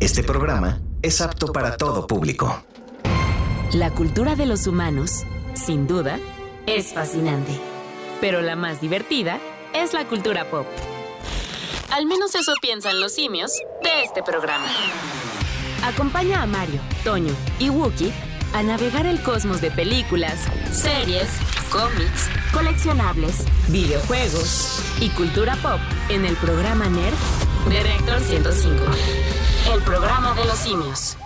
Este programa es apto para todo público. La cultura de los humanos, sin duda, es fascinante. Pero la más divertida es la cultura pop. Al menos eso piensan los simios de este programa. Acompaña a Mario, Toño y Wookie a navegar el cosmos de películas, series, cómics, coleccionables, videojuegos y cultura pop en el programa NERD de Reactor 105. El programa de los simios.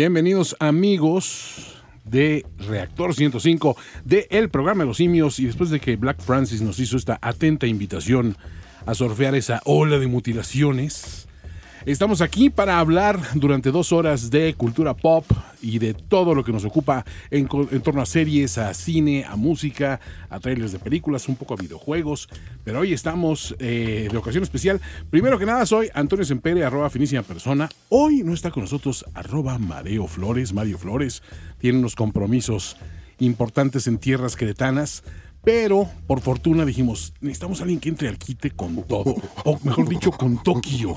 Bienvenidos amigos de Reactor 105 de el programa los simios. Y después de que Black Francis nos hizo esta atenta invitación a surfear esa ola de mutilaciones, Estamos aquí para hablar durante dos horas de cultura pop y de todo lo que nos ocupa en, torno a series, a cine, a música, a trailers de películas, un poco a videojuegos. Pero hoy estamos eh, de ocasión especial. Primero que nada, soy Antonio Sempere, arroba finísima persona. Hoy no está con nosotros arroba Mareo Flores, Mario Flores. Tiene unos compromisos importantes en tierras queretanas. Pero por fortuna dijimos, necesitamos a alguien que entre al quite con todo, o mejor dicho, con Tokio.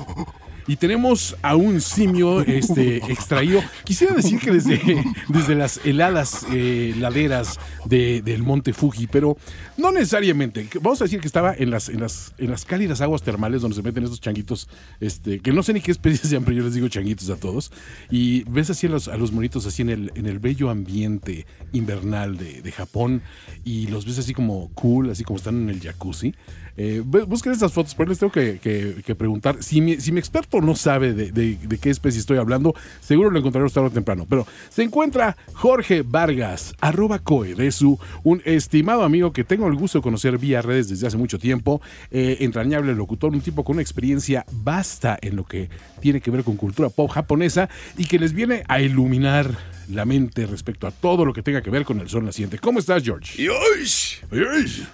Y tenemos a un simio este, extraído. Quisiera decir que desde, desde las heladas eh, laderas del monte Fuji, pero no necesariamente. Vamos a decir que estaba en las, en las, en las cálidas aguas termales donde se meten estos changuitos, este, que no sé ni qué especie sean, pero yo les digo changuitos a todos. Y ves así a los, a los monitos así en el, en el bello ambiente invernal de, de Japón y los ves así como cool, así como están en el jacuzzi. Eh, busquen estas fotos, pero les tengo que, preguntar. Si mi, si experto no sabe de, qué especie estoy hablando, seguro lo encontraremos tarde o temprano. Pero se encuentra Jorge Vargas, arroba coedesu, un estimado amigo que tengo el gusto de conocer vía redes desde hace mucho tiempo, eh, entrañable locutor, un tipo con una experiencia vasta en lo que tiene que ver con cultura pop japonesa y que les viene a iluminar la mente respecto a todo lo que tenga que ver con el sol naciente. ¿Cómo estás, George? よーし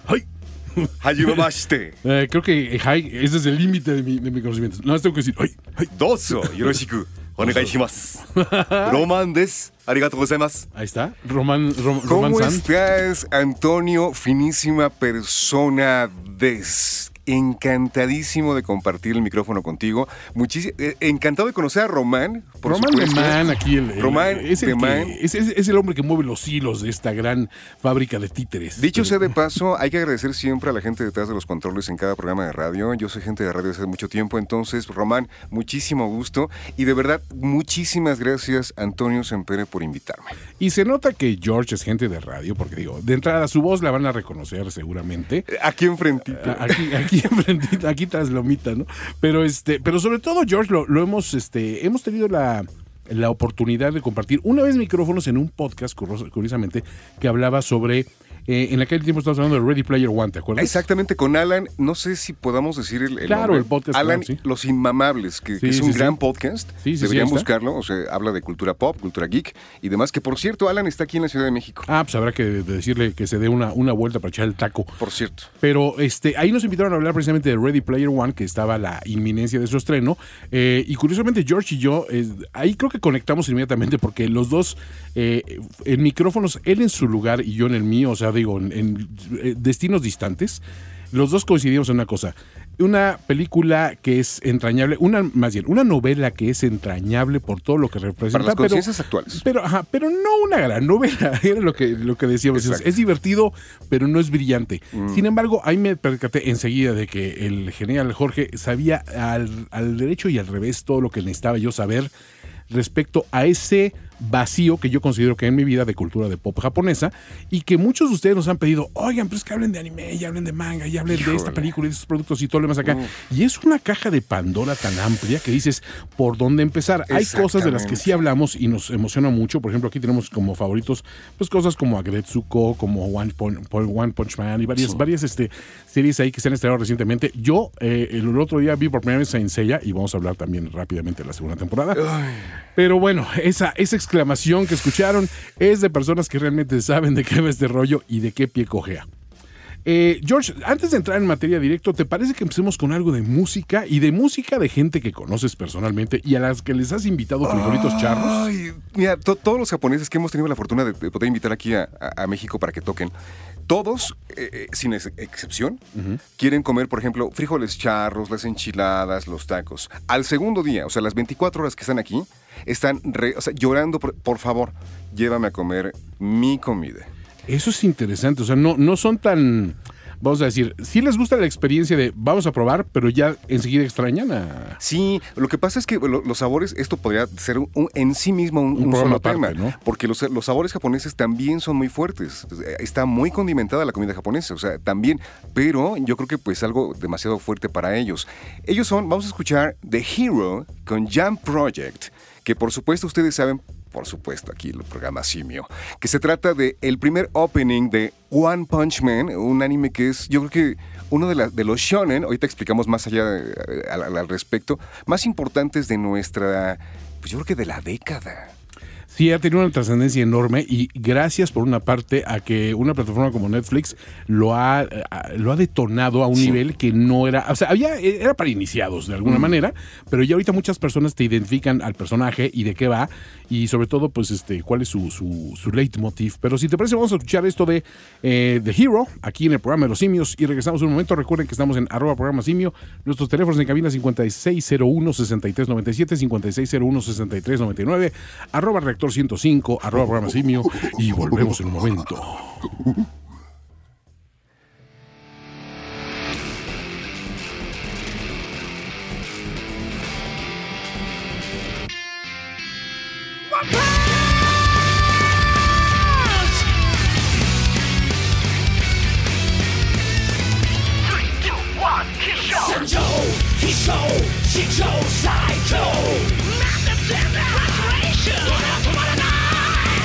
Ay, Hajimemashite. eh, creo que eh, hi, ese es el límite de mi, de mi conocimiento. Nada más tengo que decir, ¡ay! ay. Dozo, yoroshiku. Román des. Ahí está. Román, rom, ¿Cómo Roman estás, Antonio? Finísima persona des. Encantadísimo de compartir el micrófono contigo. Muchísimo, encantado de conocer a Román. Por Román de supuesto. Man, aquí el, el- Román es el, de que- Man. es, es- es el hombre que mueve los hilos de esta gran fábrica de títeres. Dicho sea de paso, hay que agradecer siempre a la gente detrás de los controles en cada programa de radio. Yo soy gente de radio desde hace mucho tiempo, entonces, Román, muchísimo gusto. Y de verdad, muchísimas gracias, Antonio Sempere, por invitarme. Y se nota que George es gente de radio, porque digo, de entrada su voz la van a reconocer seguramente. Aquí enfrentito. Aquí, aquí, aquí tras lomita, ¿no? Pero este, pero sobre todo, George, lo, lo hemos, este, hemos tenido la, la oportunidad de compartir una vez micrófonos en un podcast, curiosamente, que hablaba sobre. Eh, en aquel tiempo estábamos hablando de Ready Player One, ¿te acuerdas? Exactamente, con Alan, no sé si podamos decir el, el Claro, nombre. el podcast, Alan, claro, sí. Los Inmamables, que, que Sí, es sí, un sí. gran podcast. Sí, sí, sí, Deberían buscarlo, o sea, habla de cultura pop, cultura geek y demás. Que por cierto, Alan está aquí en la Ciudad de México. Ah, pues habrá que decirle que se dé una, una vuelta para echar el taco. Por cierto. Pero este, ahí nos invitaron a hablar precisamente de Ready Player One, que estaba la inminencia de su estreno. Eh, y curiosamente, George y yo, eh, ahí creo que conectamos inmediatamente porque los dos eh, en micrófonos, él en su lugar y yo en el mío, o sea, digo, en, en, eh, destinos distantes, los dos coincidimos en una cosa. Una película que es entrañable, una más bien, una novela que es entrañable por todo lo que representa. Para las pero- conciencias actuales. pero, ajá, pero no una gran novela, era lo que, lo que decíamos. Es, divertido, pero no es brillante. Mm. Sin embargo, ahí me percaté enseguida de que el genial Jorge sabía al, al derecho y al revés todo lo que necesitaba yo saber respecto a ese vacío que yo considero que hay en mi vida de cultura de pop japonesa y que muchos de ustedes nos han pedido, oigan, pues que hablen de anime y hablen de manga y hablen de esta película y de estos productos y todo lo demás acá. Y es una caja de Pandora tan amplia que dices, ¿por dónde empezar? Hay cosas de las que sí hablamos y nos emociona mucho. Por ejemplo, aquí tenemos como favoritos, pues cosas como Agretsuko, como One Punch, One Punch Man y varias, varias este, series ahí que se han estrenado recientemente. Yo eh, el otro día vi por primera vez Saint Seiya y vamos a hablar también rápidamente de la segunda temporada. Pero bueno, esa, esa exclamación que escucharon es de personas que realmente saben de qué va este rollo y de qué pie cojea. Eh, George, antes de entrar en materia directo, ¿te parece que empecemos con algo de música y de música de gente que conoces personalmente y a las que les has invitado frijolitos charros? Ay, mira, to- todos los japoneses que hemos tenido la fortuna de, de poder invitar aquí a, a- a México para que toquen, todos, eh, eh, sin ex- excepción, quieren comer, por ejemplo, frijoles charros, las enchiladas, los tacos. Al segundo día, o sea, las 24 horas que están aquí, están re- o sea, llorando, por, por favor, llévame a comer mi comida. Eso es interesante, o sea, no, no son tan, vamos a decir, sí les gusta la experiencia de vamos a probar, pero ya enseguida extrañan a... Sí, lo que pasa es que lo- los sabores, esto podría ser un- un- en sí mismo un, Un solo tema, ¿no? porque los, los sabores japoneses también son muy fuertes. Eh, Está muy condimentada la comida japonesa, o sea, también, pero yo creo que pues algo demasiado fuerte para ellos. Ellos son, vamos a escuchar The Hero con Jam Project, que por supuesto ustedes saben por supuesto, aquí el programa Simio, que se trata de el primer opening de One Punch Man, un anime que es, yo creo que uno de, la- de los shonen, ahorita explicamos más allá eh, al, respecto, más importantes de nuestra, pues yo creo que de la década. Sí, ha tenido una trascendencia enorme y gracias por una parte a que una plataforma como Netflix lo ha, eh, lo ha detonado a un nivel que no era, o sea, había, era para iniciados de alguna manera, pero ya ahorita muchas personas te identifican al personaje y de qué va y sobre todo pues este cuál es su, su, su leitmotiv. Pero si te parece vamos a escuchar esto de eh, The Hero aquí en el programa de los simios y regresamos un momento. Recuerden que estamos en arroba programa simio, nuestros teléfonos en cabina 5601-6397, 5601-6399, arroba reactor Factor105, arroba programa simio, y volvemos en un momento.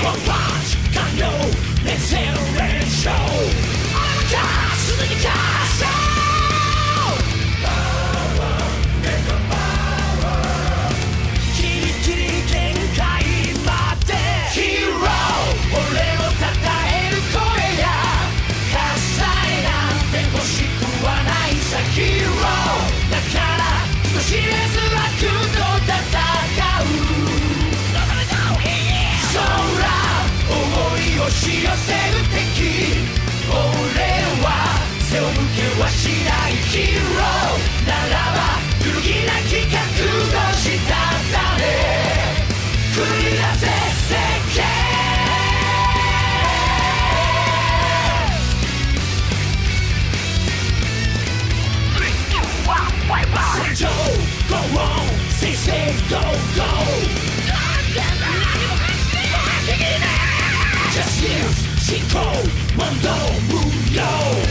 Fuck! go, go! Just live, Chico, Mundo, Mundo!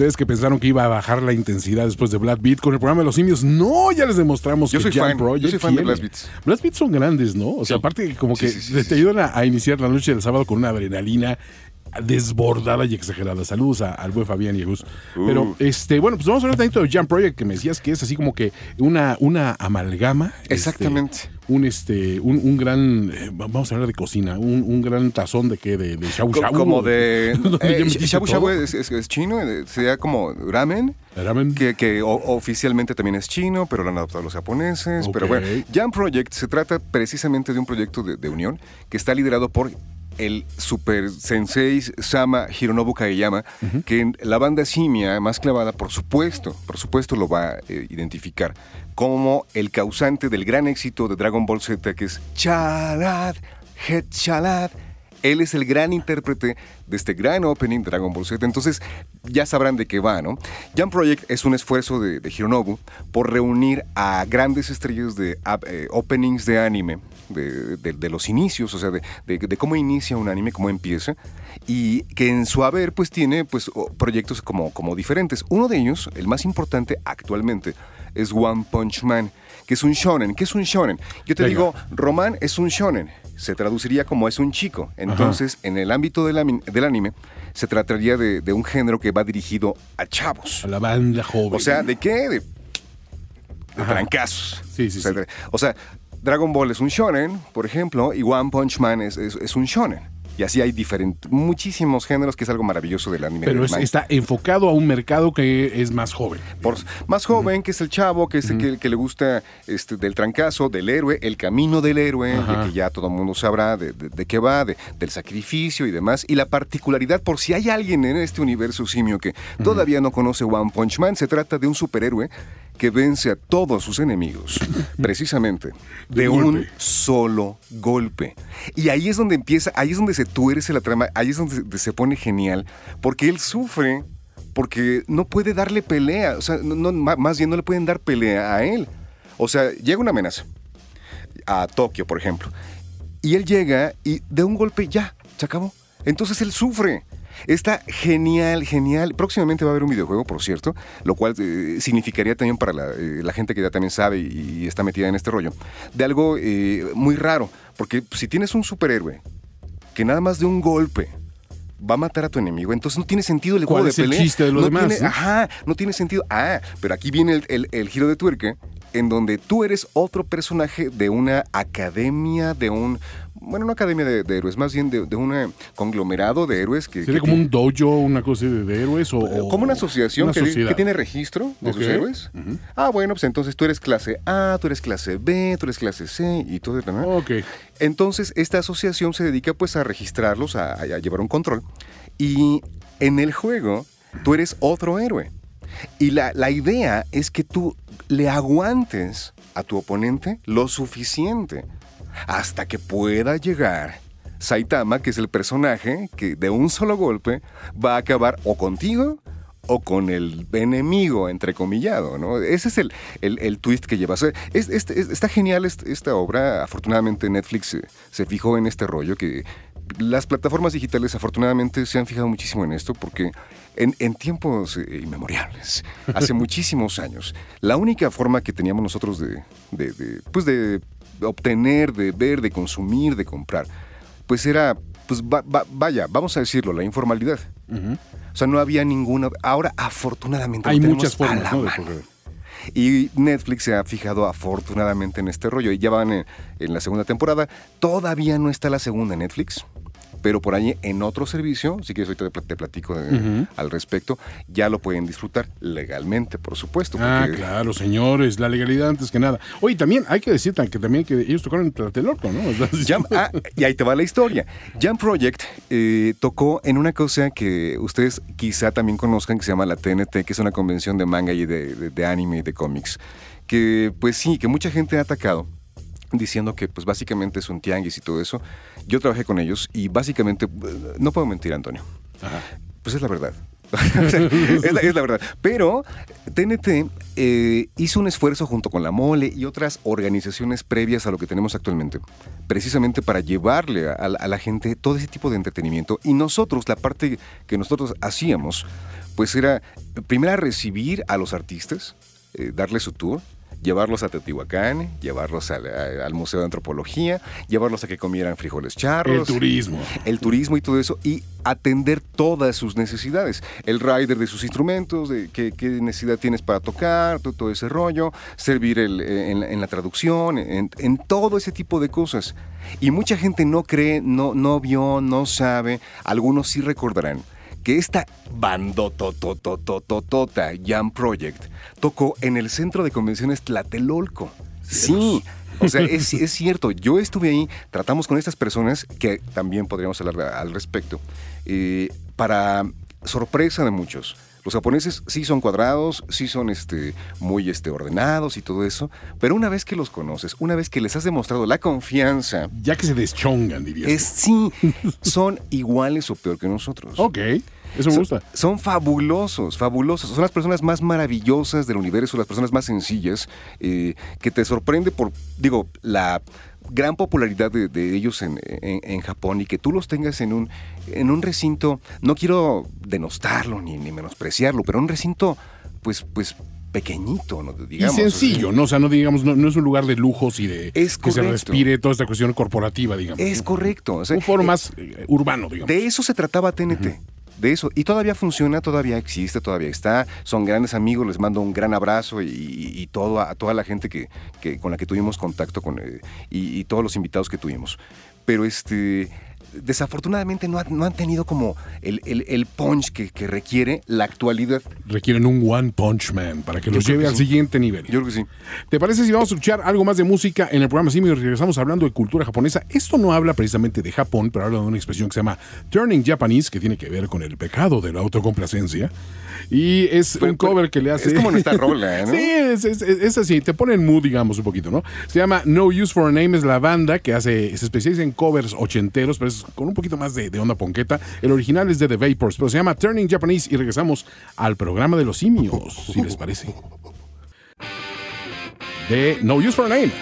Ustedes que pensaron que iba a bajar la intensidad después de Black Beat con el programa de los simios, no, ya les demostramos yo que soy Jam fan, Project yo soy fan de. Blast Beats. Son grandes, ¿no? O sea, aparte como que Sí, sí, sí, te ayudan a, a iniciar la noche del sábado con una adrenalina desbordada y exagerada. Saludos a- al buen Fabián y a Gus. Uh. Pero, este, bueno, pues vamos a hablar tantito de Jam Project, que me decías que es así como que una, una amalgama. este, Exactamente. un, este, un, un gran, eh, vamos a hablar de cocina, un, un gran tazón de qué, de, de shabu shabu. como de... Eh, shabu shabu es, es- es chino, eh, sería como ramen. Ramen. Que, que o- oficialmente también es chino, pero lo han adoptado los japoneses. Pero bueno, Jam Project se trata precisamente de un proyecto de, de unión que está liderado por el super sensei Sama Hironobu Kageyama, que en la banda simia más clavada, por supuesto, por supuesto lo va a eh, identificar como el causante del gran éxito de Dragon Ball Z, que es Chalad, Het Chalad. Él es el gran intérprete de este gran opening de Dragon Ball Z. Entonces, ya sabrán de qué va, ¿no? Jam Project es un esfuerzo de, de Hironobu por reunir a grandes estrellas de ap- eh, openings de anime, de, de- de los inicios, o sea, de, de- cómo inicia un anime, cómo empieza, y que en su haber, pues tiene pues, proyectos como, como diferentes. Uno de ellos, el más importante actualmente, es One Punch Man, que es un shonen. ¿Qué es un shonen? Yo te Venga. digo, Román es un shonen. Se traduciría como es un chico. Entonces, en el ámbito del, del anime, se trataría de, de un género que va dirigido a chavos. A la banda joven. O sea, ¿de qué? De, de trancazos. Sí, sí, o sea, sí. o sea, Dragon Ball es un shonen, por ejemplo, y One Punch Man es, es- un shonen. Y así hay diferentes, muchísimos géneros, que es algo maravilloso del anime. Pero del es- está enfocado a un mercado que es más joven. Por- más joven, que es el chavo, que es el que, que le gusta este, del trancazo, del héroe, el camino del héroe, de que ya todo el mundo sabrá de, de- de qué va, de- del sacrificio y demás. Y la particularidad, por si hay alguien en este universo simio que todavía no conoce One Punch Man, se trata de un superhéroe que vence a todos sus enemigos, precisamente, De de, golpe. un solo golpe. Y ahí es donde empieza, ahí es donde se tuerce la trama, ahí es donde se- pone genial, porque él sufre porque no puede darle pelea, o sea, no, no, más bien no le pueden dar pelea a él. O sea, llega una amenaza a Tokio, por ejemplo, y él llega y de un golpe ya, se acabó. Entonces él sufre. Está genial, genial. Próximamente va a haber un videojuego, por cierto, lo cual eh, significaría también para la, eh, la gente que ya también sabe y, y está metida en este rollo, de algo eh, muy raro. Porque si tienes un superhéroe que nada más de un golpe va a matar a tu enemigo. Entonces no tiene sentido el juego ¿Cuál de es el pelea. chiste de lo no demás, tiene- no? Ajá, no tiene sentido. Ah, pero aquí viene el, el- el giro de tuerca, en donde tú eres otro personaje de una academia, de un. Bueno, no academia de, de héroes, más bien de, de un conglomerado de héroes que. ¿Sería que como un dojo, una cosa de, de héroes? O, o- como una asociación una que, tiene registro de sus héroes. Ah, bueno, pues entonces tú eres clase A, tú eres clase B, tú eres clase C y todo eso. ¿no? Ok. Entonces, esta asociación se dedica pues a registrarlos, a, a llevar un control. Y en el juego, tú eres otro héroe. Y la, la idea es que tú le aguantes a tu oponente lo suficiente hasta que pueda llegar Saitama, que es el personaje que de un solo golpe va a acabar o contigo o con el enemigo, entrecomillado, ¿no? Ese es el, el- el twist que lleva. Sea, es- es- es- está genial est- esta obra. Afortunadamente Netflix se fijó en este rollo que las plataformas digitales afortunadamente se han fijado muchísimo en esto porque en, en tiempos eh, inmemoriales, hace muchísimos años, la única forma que teníamos nosotros de, de- de, pues de obtener, de ver, de consumir, de comprar, pues era, pues va- va- vaya, vamos a decirlo, la informalidad. O sea, no había ninguna. Ahora, afortunadamente, Hay muchas a formas, la Y Netflix se ha fijado afortunadamente en este rollo. Y ya van en, en la segunda temporada. Todavía no está la segunda en Netflix. Pero por ahí en otro servicio, si quieres ahorita te plat- te platico al respecto, ya lo pueden disfrutar legalmente, por supuesto. Ah, claro, señores, la legalidad antes que nada. Oye, también hay que decir que también que ellos tocaron en Tlatelolco, ¿no? Jam- ah, y ahí te va la historia. Jam Project eh, tocó en una cosa que ustedes quizá también conozcan, que se llama la TNT, que es una convención de manga y de, de- de anime y de cómics. Que pues sí, que mucha gente ha atacado diciendo que pues básicamente es un tianguis y todo eso. Yo trabajé con ellos y básicamente, eh, no puedo mentir, Antonio. Pues es la verdad. es, la, es la verdad. Pero TNT eh, hizo un esfuerzo junto con la Mole y otras organizaciones previas a lo que tenemos actualmente, precisamente para llevarle a, a la gente todo ese tipo de entretenimiento. Y nosotros, la parte que nosotros hacíamos, pues era primero recibir a los artistas, eh, darles su tour, llevarlos a Teotihuacán, llevarlos al, a- al Museo de Antropología, llevarlos a que comieran frijoles charros. El turismo. El turismo y todo eso, y atender todas sus necesidades. El rider de sus instrumentos, de qué, qué necesidad tienes para tocar, todo, todo ese rollo, servir el- eh, en, la- en la traducción, en, en todo ese tipo de cosas. Y mucha gente no cree, no, no vio, no sabe, algunos sí recordarán que esta bandotototototota Jam Project tocó en el centro de convenciones Tlatelolco. Sí. O sea, es, cierto, yo estuve ahí, tratamos con estas personas, que también podríamos hablar al respecto, eh, para sorpresa de muchos. Los japoneses sí son cuadrados, sí son este, muy este, ordenados y todo eso, pero una vez que los conoces, una vez que les has demostrado la confianza, Ya que se deschongan, dirías. es sí, son iguales o peor que nosotros. Ok, eso me gusta. Son fabulosos, fabulosos. Son las personas más maravillosas del universo, las personas más sencillas, eh, que te sorprende por, digo, la gran popularidad de, de ellos en, en- en Japón y que tú los tengas en un, en un recinto, no quiero denostarlo ni, ni menospreciarlo, pero un recinto, pues, pues pequeñito, ¿no? digamos. y sencillo, ¿no? O sea, no digamos, no, no es un lugar de lujos y de Es que se respire toda esta cuestión corporativa, digamos. Es correcto. o sea, Un foro eh, más eh, urbano, digamos. De eso se trataba TNT. De eso. Y todavía funciona, todavía existe, todavía está. Son grandes amigos, les mando un gran abrazo y, y- todo a, a toda la gente que, que- con la que tuvimos contacto con, eh, y, y todos los invitados que tuvimos. Pero este. Desafortunadamente no, ha- no han tenido como el, el- el punch que, que requiere la actualidad. Requieren un One Punch Man para que los lleve que al sí. siguiente nivel. Yo creo que sí. ¿Te parece si vamos a escuchar algo más de música en el programa Simio y regresamos hablando de cultura japonesa? Esto no habla precisamente de Japón, pero habla de una expresión que se llama Turning Japanese, que tiene que ver con el pecado de la autocomplacencia. Y es Pero- un cover pero que le hace. es como nuestra rola, ¿no? Sí, es, es- es- es así, te pone en mood, digamos, un poquito, ¿no? Se llama No Use for a Name, es la banda que hace, se especializa en covers ochenteros, pero es con un poquito más de, de onda ponqueta. El original es de The Vapors, pero se llama Turning Japanese y regresamos al programa de los simios, si les parece. De No Use for a Name.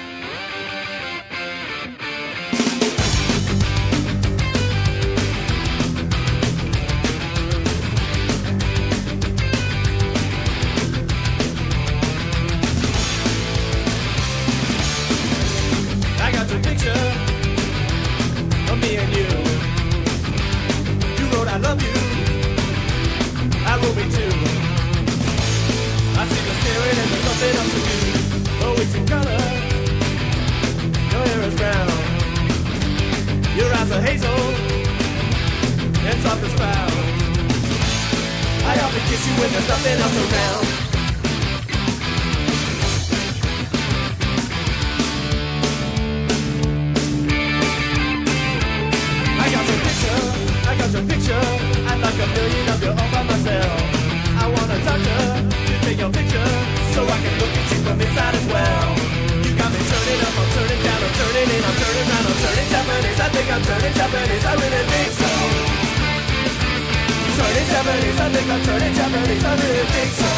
Japanese, I think I'm turning Japanese, I really think so.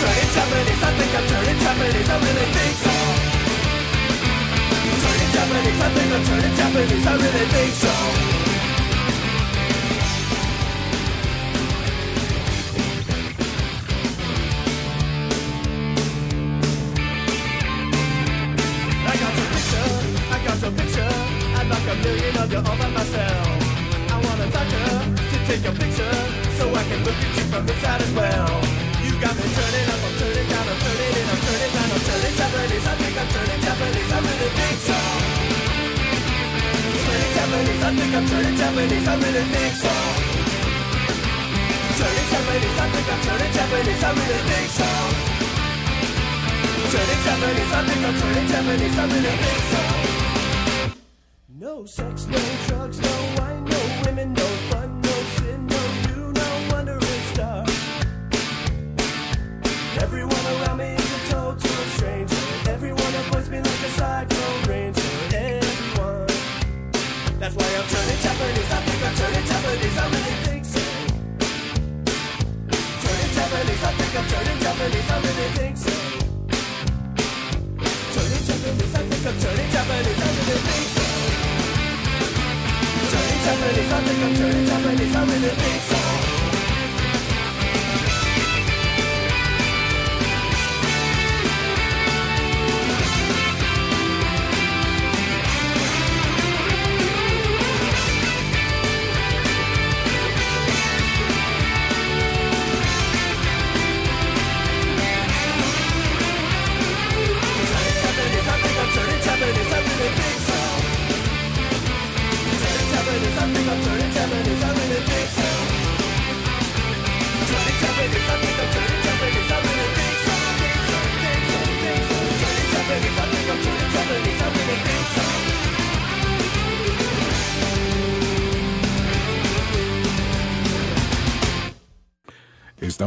Turning Japanese, I think I'm turning Japanese, I really think so. Turning Japanese, I think I'm turning Japanese, I really think so. Take your picture so I can look at you from inside as well. You got me turning up, I'm turning down, I'm turning in, I'm turning down, I'm turning Japanese. I think I'm turning Japanese, I really think so. Turning Japanese, I think I'm turning Japanese, I really think so. Turning Japanese, I think I'm turning Japanese, I really think so. Turning Japanese, I think I'm turning Japanese, I really think so. No sex, no drugs, no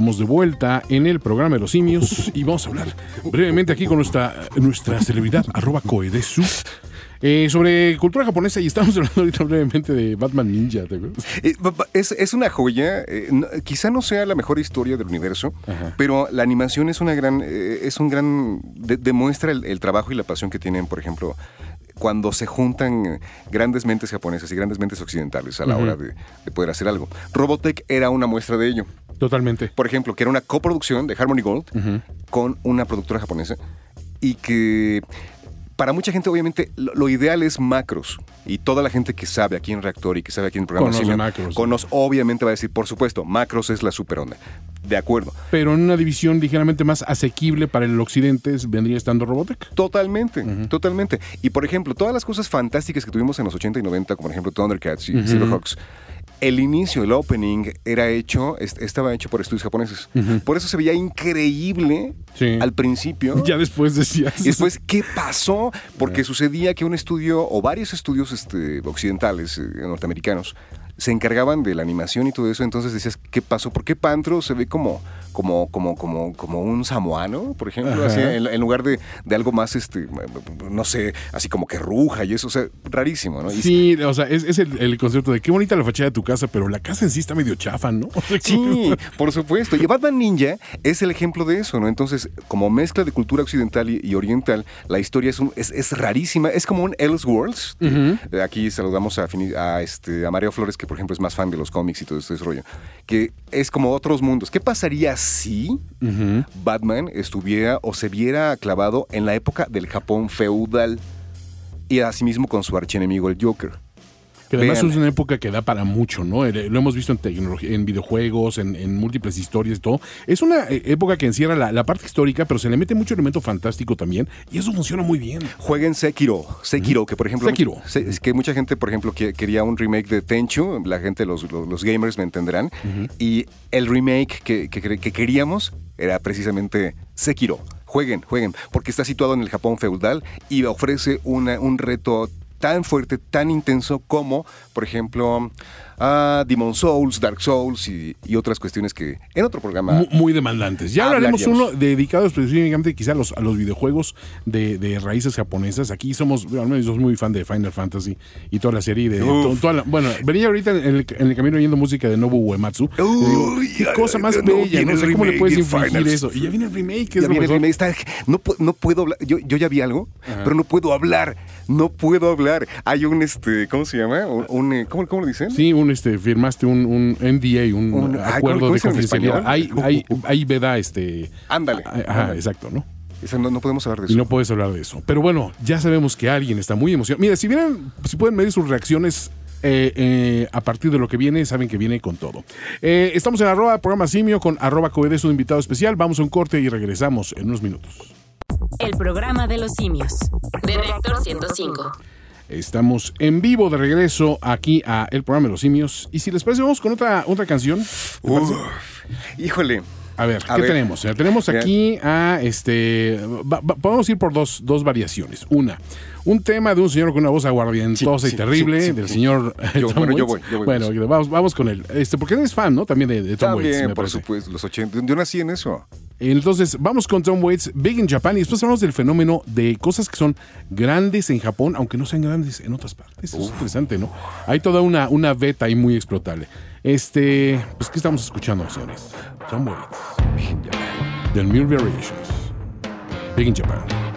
Estamos de vuelta en el programa de los simios y vamos a hablar brevemente aquí con nuestra, nuestra celebridad, arroba coedesu, eh, sobre cultura japonesa y estamos hablando ahorita brevemente de Batman Ninja, ¿te acuerdas? Eh, Es, es una joya, eh, no- quizá no sea la mejor historia del universo, Ajá. pero la animación es una gran, eh, es un gran, de- demuestra el, el trabajo y la pasión que tienen, por ejemplo, cuando se juntan grandes mentes japonesas y grandes mentes occidentales a la hora de, de poder hacer algo. Robotech era una muestra de ello. Totalmente. Por ejemplo, que era una coproducción de Harmony Gold con una productora japonesa y que para mucha gente obviamente lo, lo ideal es macros y toda la gente que sabe aquí en Reactor y que sabe aquí en el programa Conoce macros. conoce- obviamente va a decir, por supuesto, macros es la super onda. De acuerdo. Pero en una división ligeramente más asequible para el occidente vendría estando Robotech. Totalmente, totalmente. Y por ejemplo, todas las cosas fantásticas que tuvimos en los 80 y 90, como por ejemplo Thundercats y. Silverhawks, el inicio, el opening, era hecho, est- estaba hecho por estudios japoneses. Por eso se veía increíble Sí. al principio. Ya después decías. Y después, ¿qué pasó? Porque sucedía que un estudio o varios estudios este, occidentales, eh, norteamericanos, se encargaban de la animación y todo eso. Entonces decías, ¿qué pasó? ¿Por qué Pantro se ve como, como, como, como, como un samoano, por ejemplo? Así, en, en lugar de, de algo más, este, no sé, así como que ruja y eso. O sea, rarísimo, ¿no? Y Sí, o sea, es, es el, el concepto de qué bonita la fachada de tu casa, pero la casa en sí está medio chafa, ¿no? Sí, por supuesto. Y Batman Ninja es el ejemplo de eso, ¿no? Entonces, como mezcla de cultura occidental y, y oriental, la historia es, un- es, es rarísima. Es como un Elseworlds. Ujú. Eh, Aquí saludamos a, a, este, a Mario Flores, que por ejemplo es más fan de los cómics y todo este rollo. Que es como otros mundos. ¿Qué pasaría si. Batman estuviera o se viera clavado en la época del Japón feudal y asimismo con su archienemigo el Joker? Que además es una época que da para mucho, ¿no? El- Lo hemos visto en tecnología, en videojuegos, en, en múltiples historias y todo. Es una eh, época que encierra la, la parte histórica, pero se le mete mucho elemento fantástico también. Y eso funciona muy bien. Jueguen Sekiro, Sekiro, que por ejemplo, Sekiro. se- es que mucha gente, por ejemplo, que- quería un remake de Tenchu, la gente, los, los, los gamers me entenderán, y el remake que, que que queríamos era precisamente Sekiro. Jueguen, jueguen, porque está situado en el Japón feudal y ofrece una- un reto tan fuerte, tan intenso como, por ejemplo, ah, Demon Souls, Dark Souls y, y otras cuestiones que en otro programa... Mu- Muy demandantes. Ya hablaremos uno dedicado específicamente quizá a los, a los videojuegos de, de raíces japonesas. Aquí somos, bueno, al menos yo soy muy fan de Final Fantasy y toda la serie de... Uf. to- toda la- bueno, venía ahorita en el, en el camino oyendo música de Nobu Uematsu. y digo, Uy, qué cosa más no, bella, no sé cómo le puedes Final- eso. Y ya viene el remake, es Ya viene el remake, está- no, no puedo hablar. Yo, yo ya vi algo, pero no puedo hablar. No puedo hablar. Hay un, este, ¿cómo se llama? Un, un, eh, ¿cómo, ¿Cómo lo dicen? Sí, un este, firmaste un, un NDA, un, acuerdo ¿cómo de dicen en confidencialidad. español? Hay, hay, hay veda, este. Ándale, Ajá, ándale. exacto, ¿no? No, no podemos hablar de Y eso. no puedes hablar de eso. Pero bueno, ya sabemos que alguien está muy emocionado. Mira, si vienen, si pueden medir sus reacciones eh, eh, a partir de lo que viene, saben que viene con todo. Eh, estamos en arroba programa simio con arroba coedes, un invitado especial. Vamos a un corte y regresamos en unos minutos. El programa de los simios. De Reactor 105. Estamos en vivo de regreso aquí a el programa de los simios. Y si les parece, vamos con otra, otra canción. Híjole. A ver, A ¿qué ver. tenemos? Eh, Tenemos aquí a este. podemos ir por dos, dos variaciones. Una, un tema de un señor con una voz aguardientosa Sí, y sí, terrible, sí, del señor. Yo- Tom bueno, yo Waits. voy, yo voy Bueno, vamos, vamos con él. Este, porque eres fan, ¿no? También de, de Tom Waits. También, me por parece. supuesto, los 80. Yo nací en eso. Entonces, vamos con Tom Waits, Big in Japan, y después hablamos del fenómeno de cosas que son grandes en Japón, aunque no sean grandes en otras partes. Eso es interesante, ¿no? Hay toda una, una beta ahí muy explotable. Este, pues, ¿qué estamos escuchando, señores? Tom Waits, del Mule Variations, Big in Japan.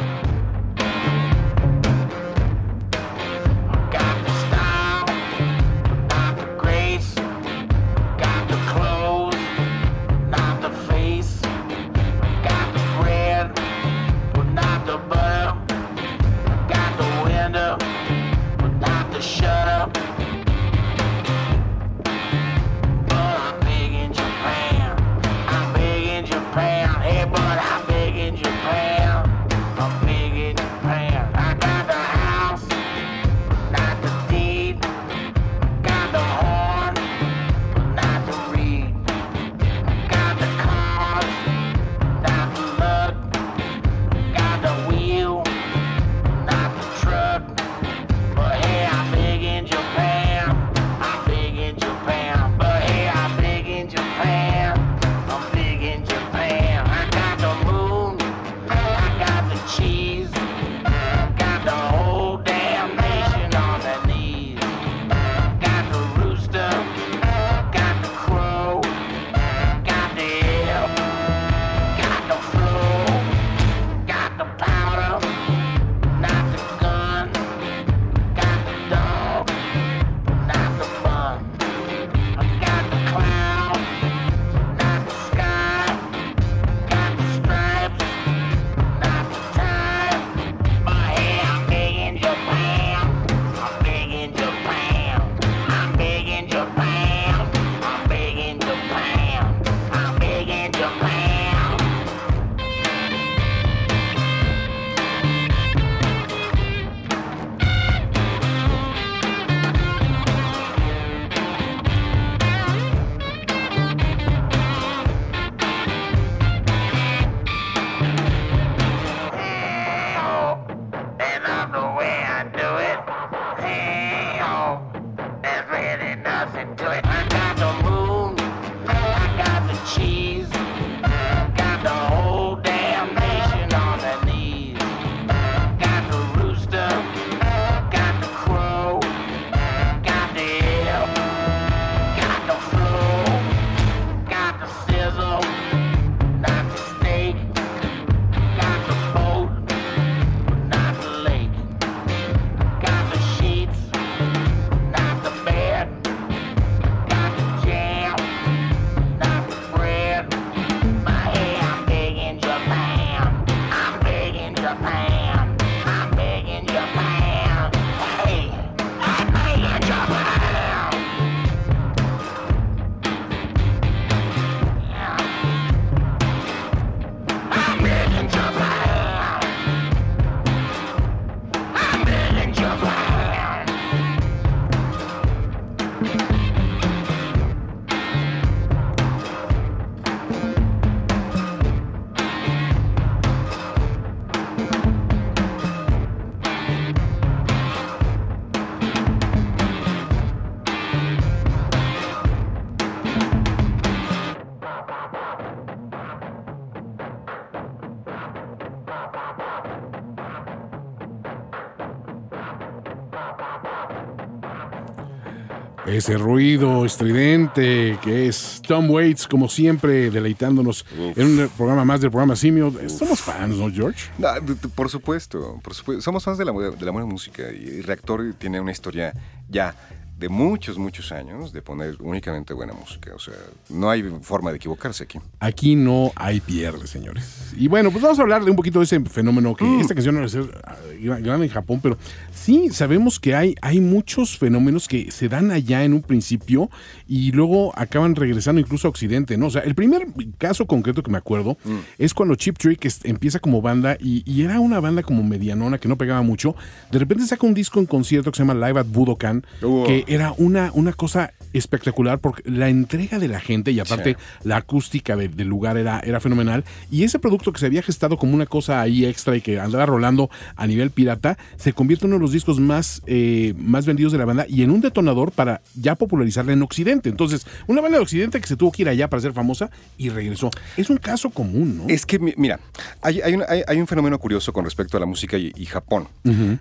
Ese ruido estridente que es Tom Waits, como siempre, deleitándonos en un programa más del programa Simio. Somos fans, ¿no, George? No, d- por supuesto, por supuesto. Somos fans de la, de la buena música y Reactor tiene una historia ya de muchos, muchos años de poner únicamente buena música. O sea, no hay forma de equivocarse aquí. Aquí no hay pierde, señores. Y bueno, pues vamos a hablar de un poquito de ese fenómeno que esta canción no va a ser ah, gran en Japón, pero sí sabemos que hay, hay muchos fenómenos que se dan allá en un principio y luego acaban regresando incluso a Occidente, ¿no? O sea, el primer caso concreto que me acuerdo es cuando Chip Trick empieza como banda y, y era una banda como medianona que no pegaba mucho. De repente saca un disco en concierto que se llama Live at Budokan, Uh. que era una, una cosa espectacular porque la entrega de la gente y aparte Sí. la acústica de- del lugar era, era fenomenal. Y ese producto que se había gestado como una cosa ahí extra y que andaba rolando a nivel pirata, se convierte en uno de los discos más, eh, más vendidos de la banda y en un detonador para ya popularizarla en Occidente. Entonces, una banda de Occidente que se tuvo que ir allá para ser famosa y regresó. Es un caso común, ¿no? Es que, mi- mira, hay, hay un, hay- hay un fenómeno curioso con respecto a la música y, y Japón.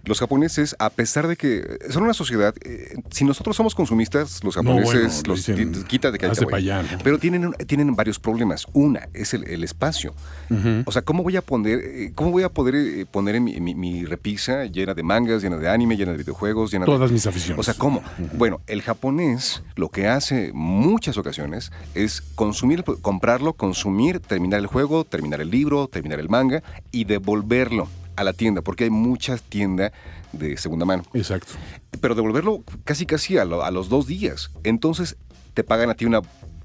Los japoneses, a pesar de que son una sociedad, eh, si nosotros somos consumistas, los No, japoneses bueno, los quita de que "Hazte pa' allá", ¿no? Pero tienen, tienen varios problemas. Una es el, el espacio. O sea, ¿cómo voy a poner, eh, cómo voy a poder eh, poner en mi, mi- mi repisa llena de mangas, llena de anime, llena de videojuegos, llena de Todas mis aficiones. o sea, ¿cómo? Bueno, el japonés lo que hace muchas ocasiones es consumir, comprarlo, consumir, terminar el juego, terminar el libro, terminar el manga y devolverlo a la tienda, porque hay muchas tiendas de segunda mano. Exacto. Pero devolverlo casi casi a, lo- a los dos días. Entonces te pagan a ti una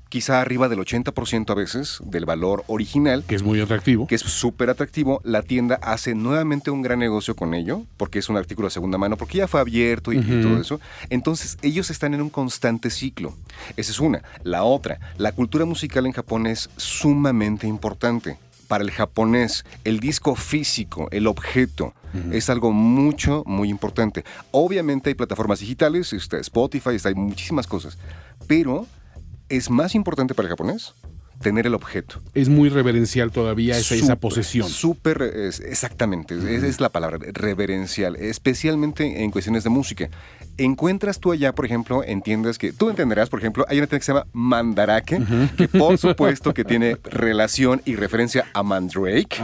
quizá arriba del 80% a veces del valor original Que es muy atractivo. que es súper atractivo, la tienda hace nuevamente un gran negocio con ello, porque es un artículo de segunda mano, porque ya fue abierto y, y todo eso. Entonces, ellos están en un constante ciclo. Esa es una. La otra, la cultura musical en Japón es sumamente importante. Para el japonés, el disco físico, el objeto, es algo mucho, muy importante. Obviamente hay plataformas digitales, está Spotify, está, hay muchísimas cosas, pero es más importante para el japonés tener el objeto. Es muy reverencial todavía esa, esa posesión. Súper, es- exactamente, es, es la palabra, reverencial, especialmente en cuestiones de música. Encuentras tú allá, por ejemplo, en tiendas que tú entenderás, por ejemplo, hay una tienda que se llama Mandarake, que por supuesto que tiene relación y referencia a Mandrake,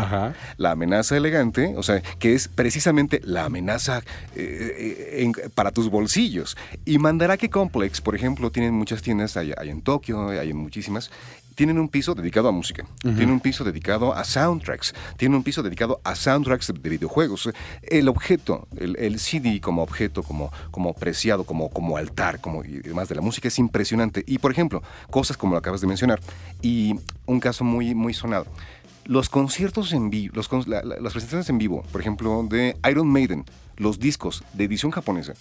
la amenaza elegante, o sea, que es precisamente la amenaza eh, eh, en- para tus bolsillos. Y Mandarake Complex, por ejemplo, tienen muchas tiendas, hay, hay en Tokio, hay en muchísimas. Tienen un piso dedicado a música, tienen un piso dedicado a soundtracks, tienen un piso dedicado a soundtracks de, de videojuegos. El objeto, el, el CD como objeto, como, como preciado, como, como altar, como y demás de la música es impresionante. Y por ejemplo, cosas como lo acabas de mencionar, y un caso muy, muy sonado. Los conciertos en vivo, los, con- la- la- las presentaciones en vivo, por ejemplo, de Iron Maiden, los discos de edición japonesa,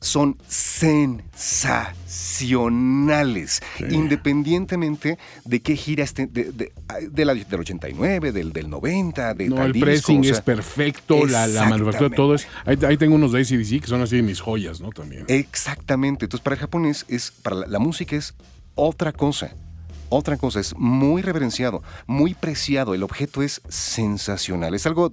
son sensacionales, independientemente de qué gira esté, de, de- de la, del 89, del, del 90, de No, tal el disco, pressing o sea, es perfecto, la, la manufactura, todo es. Ahí, ahí tengo unos de ACDC que son así mis joyas, ¿no? También. Exactamente. Entonces, para el japonés, es, para la, la música es otra cosa. Otra cosa, es muy reverenciado, muy preciado. El objeto es sensacional. Es algo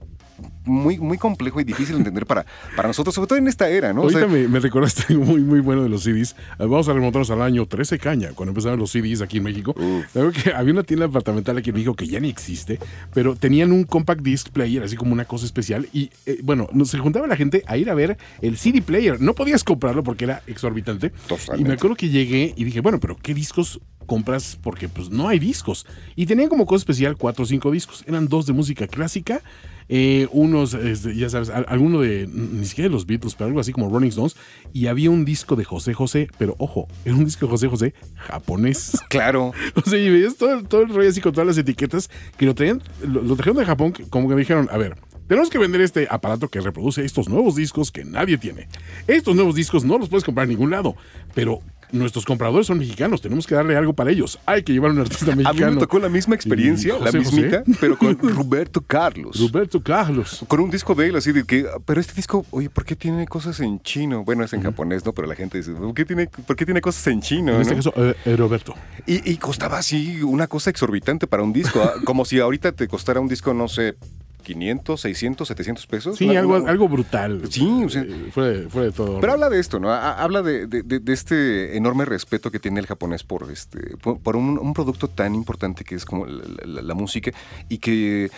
muy, muy complejo y difícil de entender para, para nosotros, sobre todo en esta era, ¿no? O Ahorita sea, me, me recordaste algo muy, muy bueno de los CDs. Eh, Vamos a remontarnos al año 13 caña, cuando empezaron los CDs aquí en México. Creo que había una tienda departamental aquí en México que ya ni existe, pero tenían un compact disc player, así como una cosa especial. Y eh, bueno, se juntaba la gente a ir a ver el CD player. No podías comprarlo porque era exorbitante. Totalmente. Y me acuerdo que llegué y dije, bueno, pero ¿qué discos compras? Porque pues no hay discos. Y tenían como cosa especial cuatro o cinco discos. Eran dos de música clásica eh, unos, este, ya sabes, al- alguno de, ni siquiera de los Beatles, pero algo así como Rolling Stones, y había un disco de José José, pero ojo, era un disco de José José japonés. claro. O sea, y veías todo, todo el rollo así con todas las etiquetas que lo traían, lo, lo trajeron de Japón, como que dijeron, a ver, tenemos que vender este aparato que reproduce estos nuevos discos que nadie tiene. Estos nuevos discos no los puedes comprar en ningún lado, pero nuestros compradores son mexicanos, tenemos que darle algo para ellos. Hay que llevar a un artista A mexicano. mí me tocó la misma experiencia, la José. mismita, pero con Roberto Carlos. Roberto Carlos. Con un disco de él, así de que, pero este disco, oye, ¿por qué tiene cosas en chino? Bueno, es en japonés, ¿no? Pero la gente dice, ¿por qué tiene, por qué tiene cosas en chino? En este no? caso, eh, eh, Roberto. Y, y costaba así una cosa exorbitante para un disco, ah, como si ahorita te costara un disco, no sé, 500, 600, 700 pesos. Sí, Una- algo, una- algo brutal. Sí, o sea- Eh, fuera, de- fuera de todo. Pero habla de esto, ¿no? Ha- Habla de, de- de- de este enorme respeto que tiene el japonés por, este, por, por un, un producto tan importante que es como la, la- la música y que,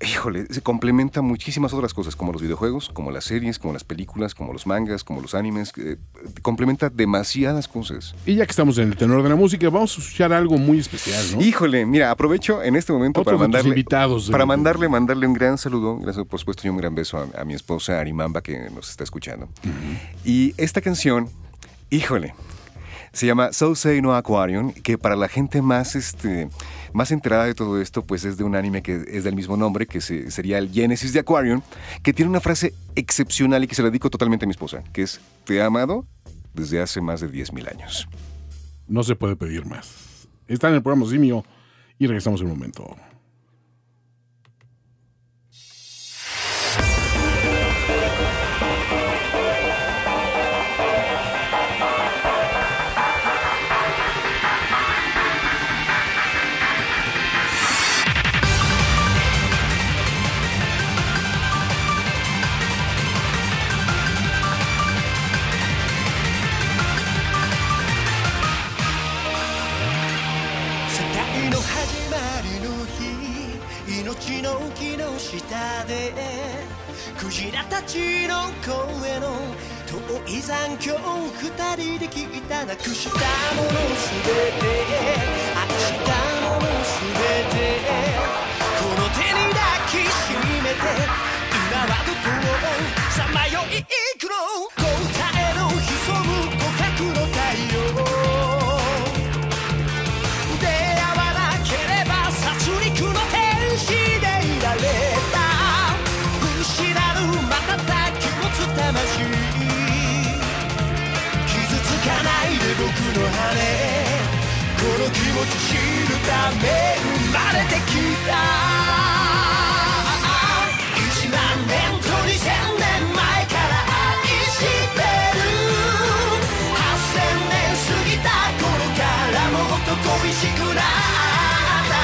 híjole, se complementa muchísimas otras cosas, como los videojuegos, como las series, como las películas, como los mangas, como los animes. que, complementa demasiadas cosas. Y ya que estamos en el tenor de la música, vamos a escuchar algo muy especial, ¿no? Híjole, mira, aprovecho en este momento para mandarle, invitados para mandarle, mandarle un gran saludo, gracias por supuesto y un gran beso a, a mi esposa Arimamba que nos está escuchando. Y esta canción, híjole, se llama So Say No Aquarium, que para la gente más, este, más enterada de todo esto, pues es de un anime que es del mismo nombre, que se- sería el Genesis de Aquarium, que tiene una frase excepcional y que se la dedico totalmente a mi esposa, que es, te he amado desde hace más de 10.000 años. No se puede pedir más. Está en el programa Simio y regresamos en un momento. 下でクジラたちの声の遠い残響二人で聞いたなくしたものすべて愛したものすべてこの手に抱きしめて今はどこをさまよい行くの？ため生まれてきた。1万年と2000年前から愛してる。8000年過ぎた頃からもっと恋しくなった。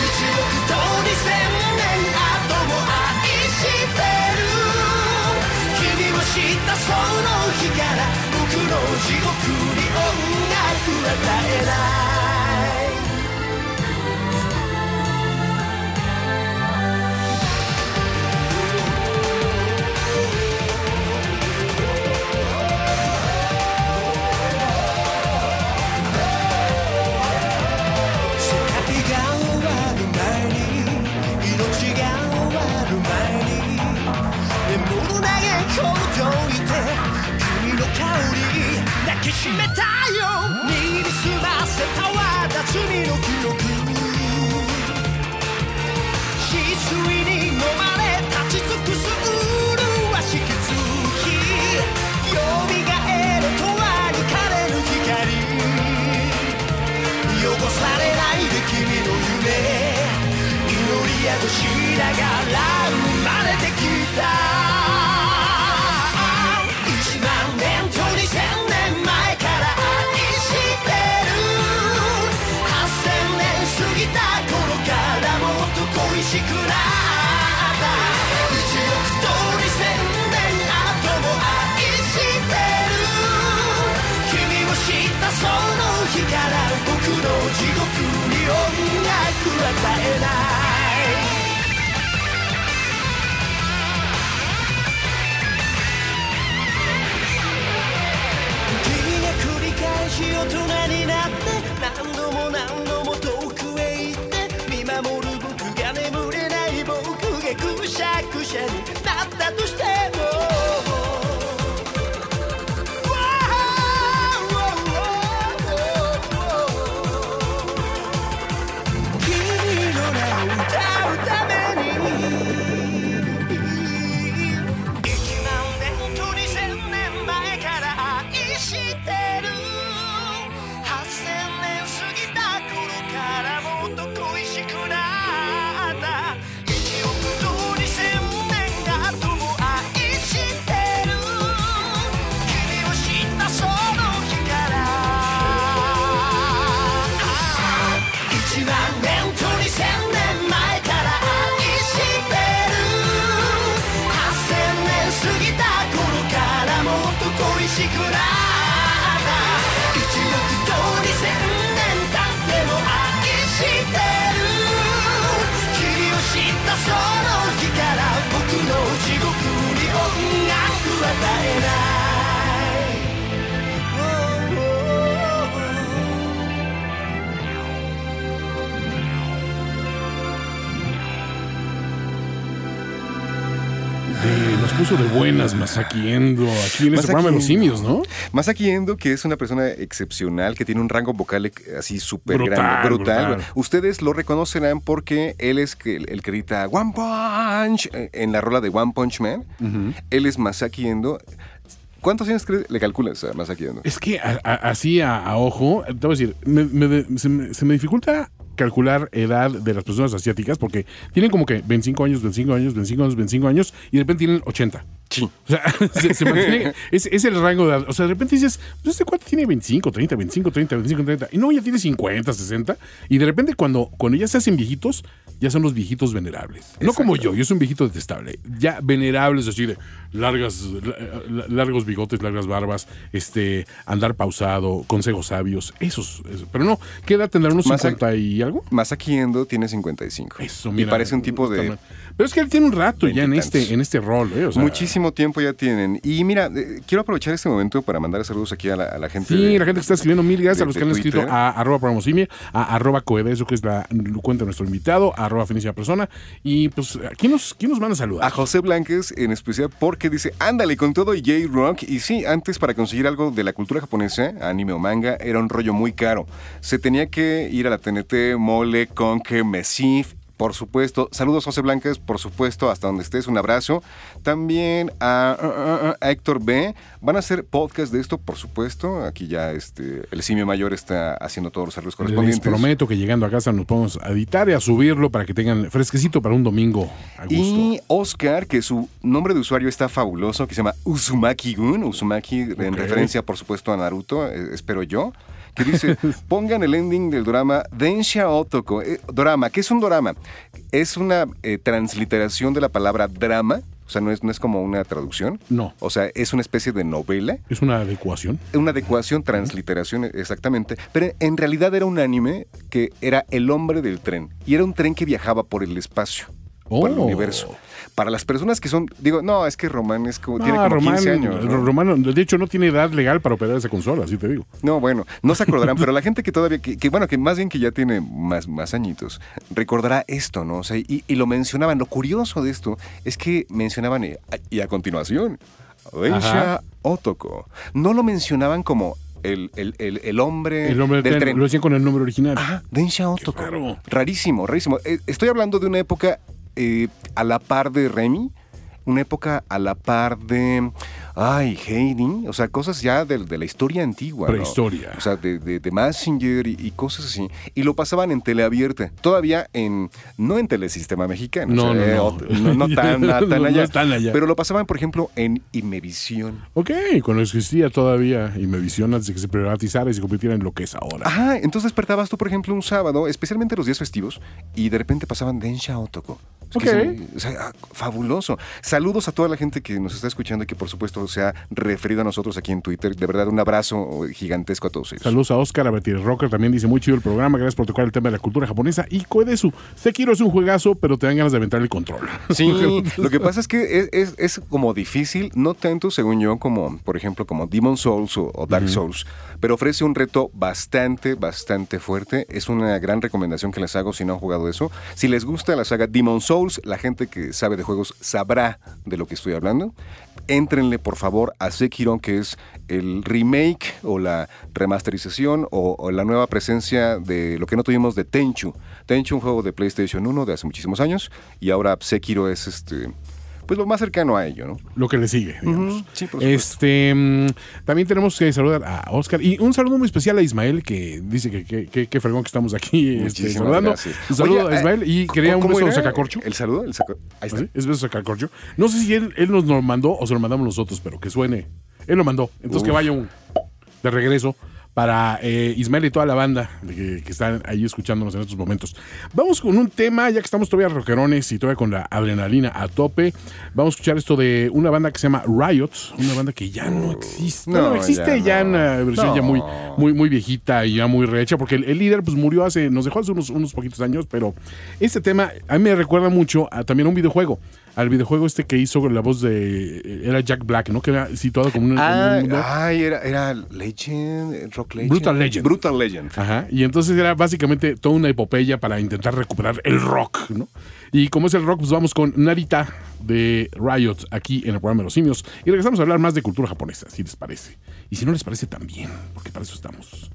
1億と2000年後も愛してる。君も知ったその日から僕の地獄に音楽は絶えないよ。身に澄ませたわだ罪の記憶翡翠に飲まれ立ち尽くす麗しき月蘇る永遠に枯れる光汚されないで君の夢祈り。宿しながら生まれてきた地獄に音楽は絶えない大人になって何度も何度も遠くへ行って見守る僕が眠れない僕がくしゃくしゃになったとしても puso de buenas Masaki Endo aquí en este programa de los simios, ¿no? Masaki Endo, que es una persona excepcional, que tiene un rango vocal así súper Brutal, grande, brutal. brutal. Ustedes lo reconocerán porque él es el, que grita One Punch eh, en la rola de One Punch Man. Él es Masaki Endo. ¿Cuántos años le calculas a Masaki Endo? Es que a- a- así a, a ojo, te voy a decir, me- me- se, me, se me dificulta calcular edad de las personas asiáticas porque tienen como que 25 años, 25 años, 25 años, 25 años y de repente tienen 80. Sí. O sea, se, se mantiene, es, es el rango de edad. O sea, de repente dices, pues este cuate tiene 25, 30, 25, 30, 25, 30. Y no, ya tiene 50, 60. Y de repente cuando, cuando ya se hacen viejitos, ya son los viejitos venerables. No como yo, yo soy un viejito detestable. Ya venerables, así de largas, la- la- largos bigotes, largas barbas, este, andar pausado, consejos sabios. Esos, esos. Pero no, ¿qué edad tendrán? ¿Unos Más a- 50 y algo? Masaki Endo tiene 55. Eso, y mira. parece un tipo de... Pero es que él tiene un rato ya en este, en este rol, ¿eh? O sea, Muchísimo tiempo ya tienen. Y mira, eh, quiero aprovechar este momento para mandar saludos aquí a la, a la gente. Sí, de- la gente que está escribiendo, mil gracias de- a los que han escrito a arroba promosimia, a arroba coedeso, que es la cuenta de nuestro invitado, a arroba finísima persona. Y pues, ¿quién nos, quién nos van a saludar? A José Blanques en especial porque dice, ándale con todo J-Rock. Y sí, antes para conseguir algo de la cultura japonesa, anime o manga, era un rollo muy caro. Se tenía que ir a la TNT, Mole, Conque, Mesif. Por supuesto, saludos José Blanques, por supuesto, hasta donde estés, un abrazo. También a, a- a- Héctor B. Van a hacer podcast de esto, por supuesto. Aquí ya este, el simio mayor está haciendo todos los arreglos Les correspondientes. prometo que llegando a casa nos podemos editar y a subirlo para que tengan fresquecito para un domingo a gusto. Y Oscar, que su nombre de usuario está fabuloso, que se llama Uzumaki-gun, Uzumaki en referencia, por supuesto, a Naruto, eh, espero yo, que dice, pongan el ending del drama Densha Otoko. Eh, dorama, ¿qué es un dorama? Es una eh, transliteración de la palabra drama, o sea, no es, no es como una traducción. No. O sea, es una especie de novela Es una adecuación. una adecuación, transliteración exactamente, pero en realidad era un anime que era el hombre del tren y era un tren que viajaba por el espacio, por el Oh. universo. Para las personas que son, digo, no, es que Román es como, tiene Ah, como Román, 15 años. ¿no? Román, de hecho, no tiene edad legal para operar esa consola, así te digo. No, bueno, no se acordarán, pero la gente que todavía, que, que, bueno, que más bien que ya tiene más, más añitos, recordará esto, ¿no? O sea, y, y lo mencionaban. Lo curioso de esto es que mencionaban, eh, y a continuación, Densha. Otoko. No lo mencionaban como el, el- el- el hombre, El nombre del tren, lo decían con el nombre original. Ajá, Densha Otoko. Rarísimo, rarísimo. Eh, Estoy hablando de una época eh, a la par de Remy, una época a la par de. Ay, Heidi, o sea, cosas ya de, de la historia antigua. ¿no? Prehistoria. O sea, de, de, de Massinger y, y cosas así. Y lo pasaban en teleabierta. Todavía en. No en Telesistema Mexicano. No, o sea, no, eh, no. no, no tan, tan No, no allá. tan allá. Pero lo pasaban, por ejemplo, en Imevisión. Ok, cuando existía todavía y me visión antes de que se privatizara y se convirtiera en lo que es ahora. Ajá, entonces despertabas tú, por ejemplo, un sábado, especialmente los días festivos, y de repente pasaban Densha Otoko. Es que Ok. es, o sea, ah, fabuloso. Saludos a toda la gente que nos está escuchando y que por supuesto se ha referido a nosotros aquí en Twitter. De verdad, un abrazo gigantesco a todos ellos. Saludos a Oscar, a Betty Rocker, también dice muy chido el programa, gracias por tocar el tema de la cultura japonesa. Y Koedesu, Sekiro es un juegazo, pero te dan ganas de aventar el control. Sí, lo que pasa es que es, es- es como difícil, no tanto según yo como, por ejemplo, como Demon Souls o, o Dark Souls, pero ofrece un reto bastante, bastante fuerte. Es una gran recomendación que les hago si no han jugado eso. Si les gusta la saga Demon Souls, la gente que sabe de juegos sabrá de lo que estoy hablando. Éntrenle por favor a Sekiro, que es el remake o la remasterización o, o la nueva presencia de lo que no tuvimos de Tenchu. Tenchu, un juego de PlayStation 1 de hace muchísimos años, y ahora Sekiro es este, pues lo más cercano a ello, ¿no? Lo que le sigue, digamos. Sí, por supuesto. Este, mm, también tenemos que saludar a Oscar y un saludo muy especial a Ismael que dice que que- que- que fregón que estamos aquí este, saludando. gracias. Un saludo Oye, a Ismael y quería un ¿cómo beso era sacacorcho. ¿El saludo? El saco- Ahí está. ¿Ah, sí? Es beso sacacorcho. No sé si él, él nos lo mandó o se lo mandamos nosotros, pero que suene. Él lo mandó. Entonces que vaya un de regreso para eh, Ismael y toda la banda que, que están ahí escuchándonos en estos momentos. Vamos con un tema, ya que estamos todavía rockerones y todavía con la adrenalina a tope. Vamos a escuchar esto de una banda que se llama Riot, una banda que ya no existe. No, No, existe ya ya, no. una versión No. ya muy, muy, muy viejita y ya muy rehecha, porque el, el líder pues murió hace, nos dejó hace unos, unos poquitos años, pero este tema a mí me recuerda mucho a también a un videojuego, al videojuego este que hizo la voz de. Era Jack Black, ¿no? Que era situado como un. Ah, un mundo- ay, era, era Legend, Rock Legend. Brutal Legend. Brutal Legend. Ajá. Y entonces era básicamente toda una epopeya para intentar recuperar el rock, ¿no? Y como es el rock, pues vamos con Narita de Riot aquí en el programa de los simios. Y regresamos a hablar más de cultura japonesa, si les parece. Y si no les parece, también, porque para eso estamos.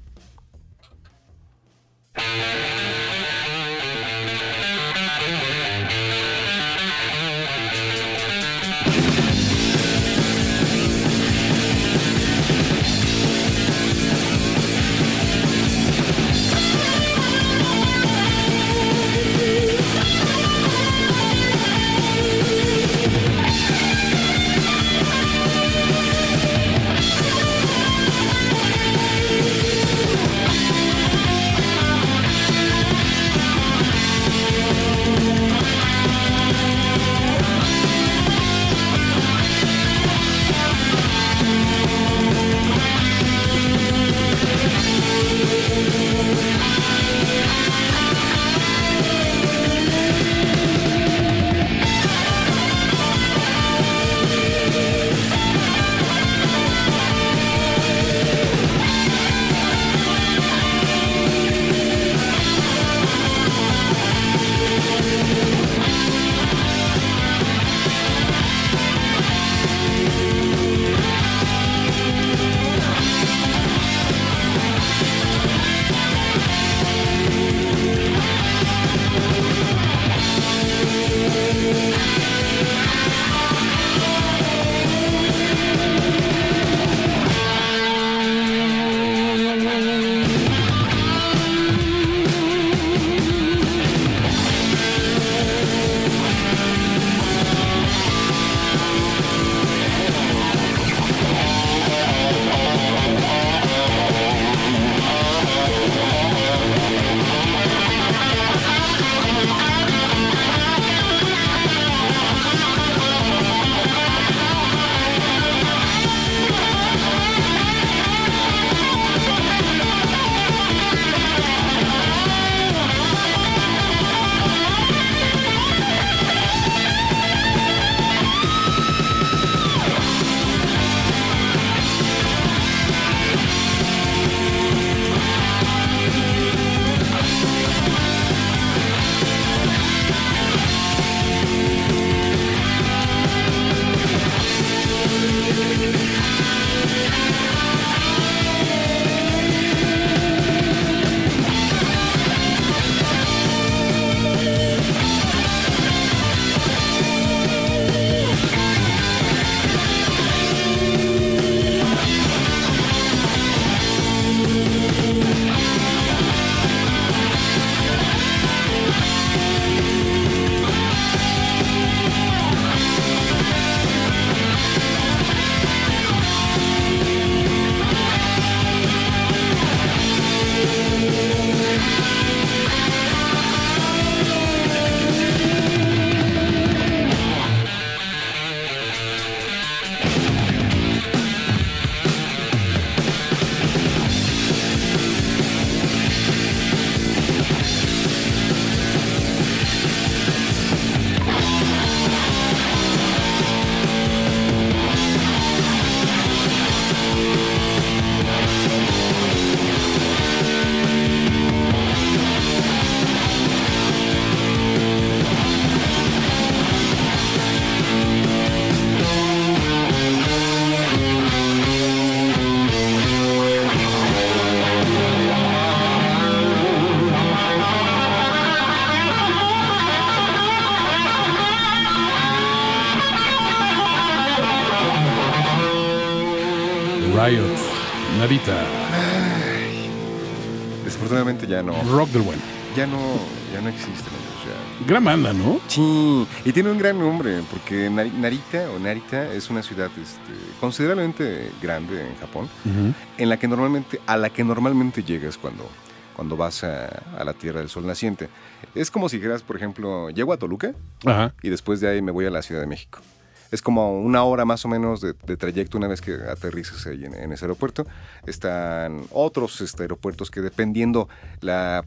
Gran banda, ¿no? Sí, y tiene un gran nombre, porque Nari- Narita o Narita es una ciudad este, considerablemente grande en Japón, en la que normalmente, a la que normalmente llegas cuando, cuando vas a, a la Tierra del Sol Naciente. Es como si dijeras, por ejemplo, llego a Toluca Ajá. y después de ahí me voy a la Ciudad de México. Es como una hora más o menos de, de trayecto una vez que aterrizas ahí en, en ese aeropuerto. Están otros este, aeropuertos que dependiendo La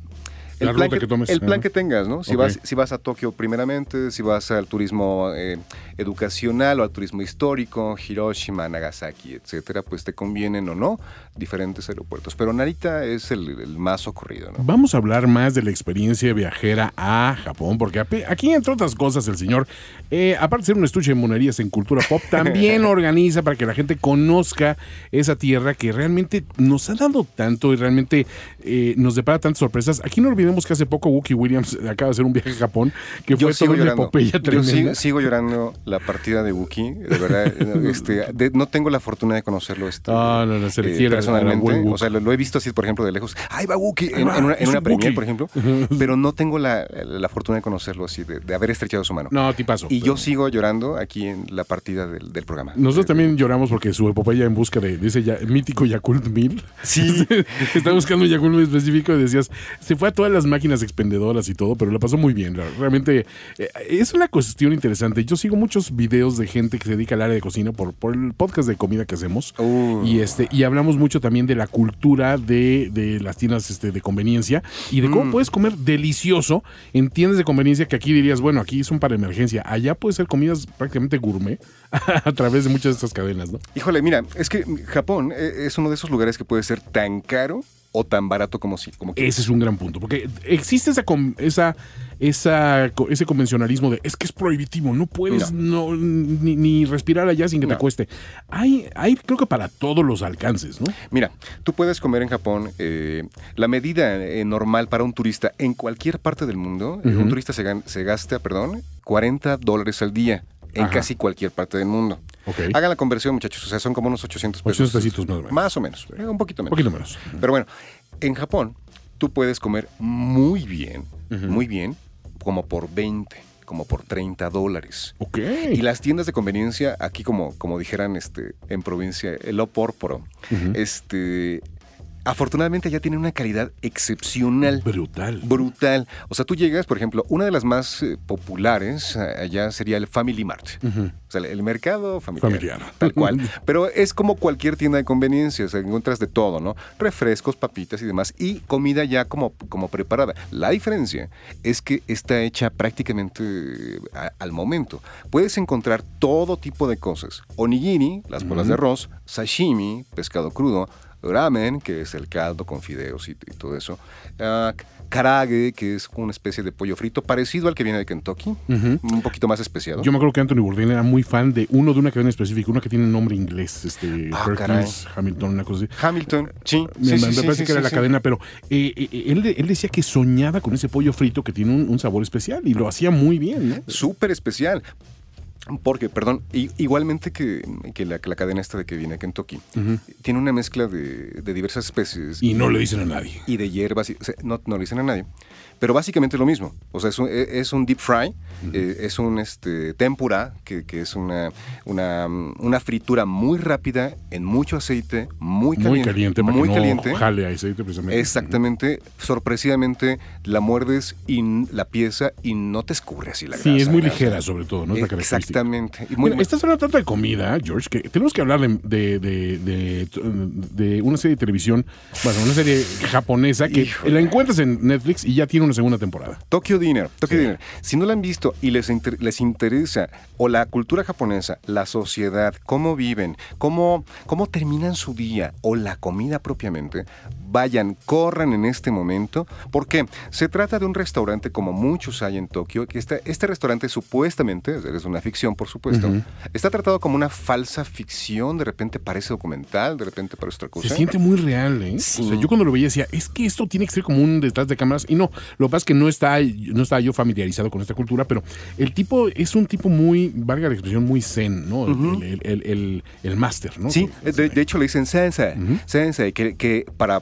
el plan, que, que tomes. el plan Ajá. que tengas, ¿no? Si, vas, si vas a Tokio primeramente, si vas al turismo eh, educacional o al turismo histórico, Hiroshima, Nagasaki, etcétera, pues te convienen o no diferentes aeropuertos. Pero Narita es el, el más ocurrido, ¿no? Vamos a hablar más de la experiencia viajera a Japón, porque aquí, entre otras cosas, el señor, eh, aparte de ser un estuche de monerías en cultura pop, también organiza para que la gente conozca esa tierra que realmente nos ha dado tanto y realmente eh, nos depara tantas sorpresas. Aquí no olvidemos que hace poco Wookie Williams acaba de hacer un viaje a Japón, que fue toda una epopeya Yo tremenda. sigo, sigo llorando la partida de Wookiee, de verdad. este, de- no tengo la fortuna de conocerlo este, Ah, no, no, se le eh, quiere, personalmente. O sea, lo, lo he visto así, por ejemplo, de lejos. ¡Ay, va Wookiee! En, una, en una un por ejemplo. pero no tengo la, la fortuna de conocerlo así, de, de haber estrechado su mano. No, tipazo. y yo sigo llorando aquí en la partida del, del programa. Nosotros también lloramos porque su epopeya en busca de, de ese ya- mítico Yakult 1000. Sí. Estaba buscando un Yakult muy específico y decías, se fue a todas las máquinas expendedoras y todo, pero la pasó muy bien. Realmente eh, es una cuestión interesante. Yo sigo muchos videos de gente que se dedica al área de cocina por, por el podcast de comida que hacemos. Uh. Y este y hablamos mucho también de la cultura de, de las tiendas este, de conveniencia y de cómo Mm. puedes comer delicioso en tiendas de conveniencia que aquí dirías, bueno, aquí son para emergencia. Allá puede ser comidas prácticamente gourmet a través de muchas de estas cadenas, ¿no? Híjole, mira, es que Japón eh, es uno de esos lugares que puede ser tan caro o tan barato como si. Como Ese es un gran punto, porque existe esa, esa, esa ese convencionalismo de es que es prohibitivo, no puedes no. ni, ni respirar allá sin que te cueste. Hay, hay creo que para todos los alcances, ¿no? Mira, tú puedes comer en Japón eh, la medida eh, normal para un turista en cualquier parte del mundo. Ujú. Un turista se, se gasta, perdón, 40 dólares al día en Ajá. casi cualquier parte del mundo. Ok. Hagan la conversión, muchachos. O sea, son como unos 800 pesos. 800 pesitos más o menos. Más o menos. eh, un poquito Un menos. poquito menos. Pero bueno, en Japón tú puedes comer muy bien, muy bien, como por 20, como por 30 dólares. Ok. Y las tiendas de conveniencia, aquí como, como dijeran este, en provincia, el opórporo, este, afortunadamente ya tienen una calidad excepcional. Brutal. Brutal. O sea, tú llegas, por ejemplo, una de las más eh, populares eh, allá sería el Family Mart. O sea, el mercado familiar. Familiar. Tal cual. Pero es como cualquier tienda de conveniencia. O sea, encuentras de todo, ¿no? Refrescos, papitas y demás. Y comida ya como, como preparada. La diferencia es que está hecha prácticamente eh, a- al momento. Puedes encontrar todo tipo de cosas. Onigiri, las bolas de arroz, sashimi, pescado crudo, ramen, que es el caldo con fideos y, y todo eso. ah, karage, que es una especie de pollo frito parecido al que viene de Kentucky. Un poquito más especiado. Yo me acuerdo que Anthony Bourdain era muy fan de uno de una cadena específica, una que tiene un nombre inglés, este Ah, Perkins, Hamilton, una cosa así. Hamilton, sí. Me, sí, me sí, parece sí, que era la cadena, pero eh, eh, él, él decía que soñaba con ese pollo frito que tiene un, un sabor especial y lo hacía muy bien, ¿no? Súper especial. Porque, perdón, igualmente que, que la, que la cadena esta de que viene a Kentucky, tiene una mezcla de, de diversas especies. Y no le dicen a nadie. y de hierbas, y- o sea, no, no le dicen a nadie. Pero básicamente es lo mismo. O sea, es un, e- es un deep fry, eh, es un este, tempura, que, que es una, una, una fritura muy rápida, en mucho aceite, muy caliente. Muy caliente para muy que no caliente. jale aceite precisamente. Exactamente, sorpresivamente la muerdes y la pieza y no te escurre así la Sí, grasa, es muy ligera sobre todo, ¿no? Es. Exactamente. Y muy- Mira, estás hablando tanto de comida, George, que tenemos que hablar de, de, de, una serie de televisión, bueno, una serie japonesa que Híjole. la encuentras en Netflix y ya tiene una segunda temporada. Tokyo Dinner, Tokyo Dinner. Si no la han visto y les, inter- les interesa o la cultura japonesa, la sociedad, cómo viven, cómo, cómo terminan su día o la comida propiamente, vayan, corran en este momento. porque Se trata de un restaurante como muchos hay en Tokio, que está, este restaurante supuestamente, es una ficción por supuesto, está tratado como una falsa ficción, de repente parece documental, de repente parece otra cosa. Se siente muy real, ¿eh? Sí. O sea, yo cuando lo veía decía, es que esto tiene que ser como un detrás de cámaras. Y no, lo que pasa es que no está, no estaba yo familiarizado con esta cultura, pero el tipo es un tipo muy, valga la expresión, muy zen, ¿no? El, el, el, el- el máster, ¿no? Sí, de hecho le dicen sensei, sensei, que, que para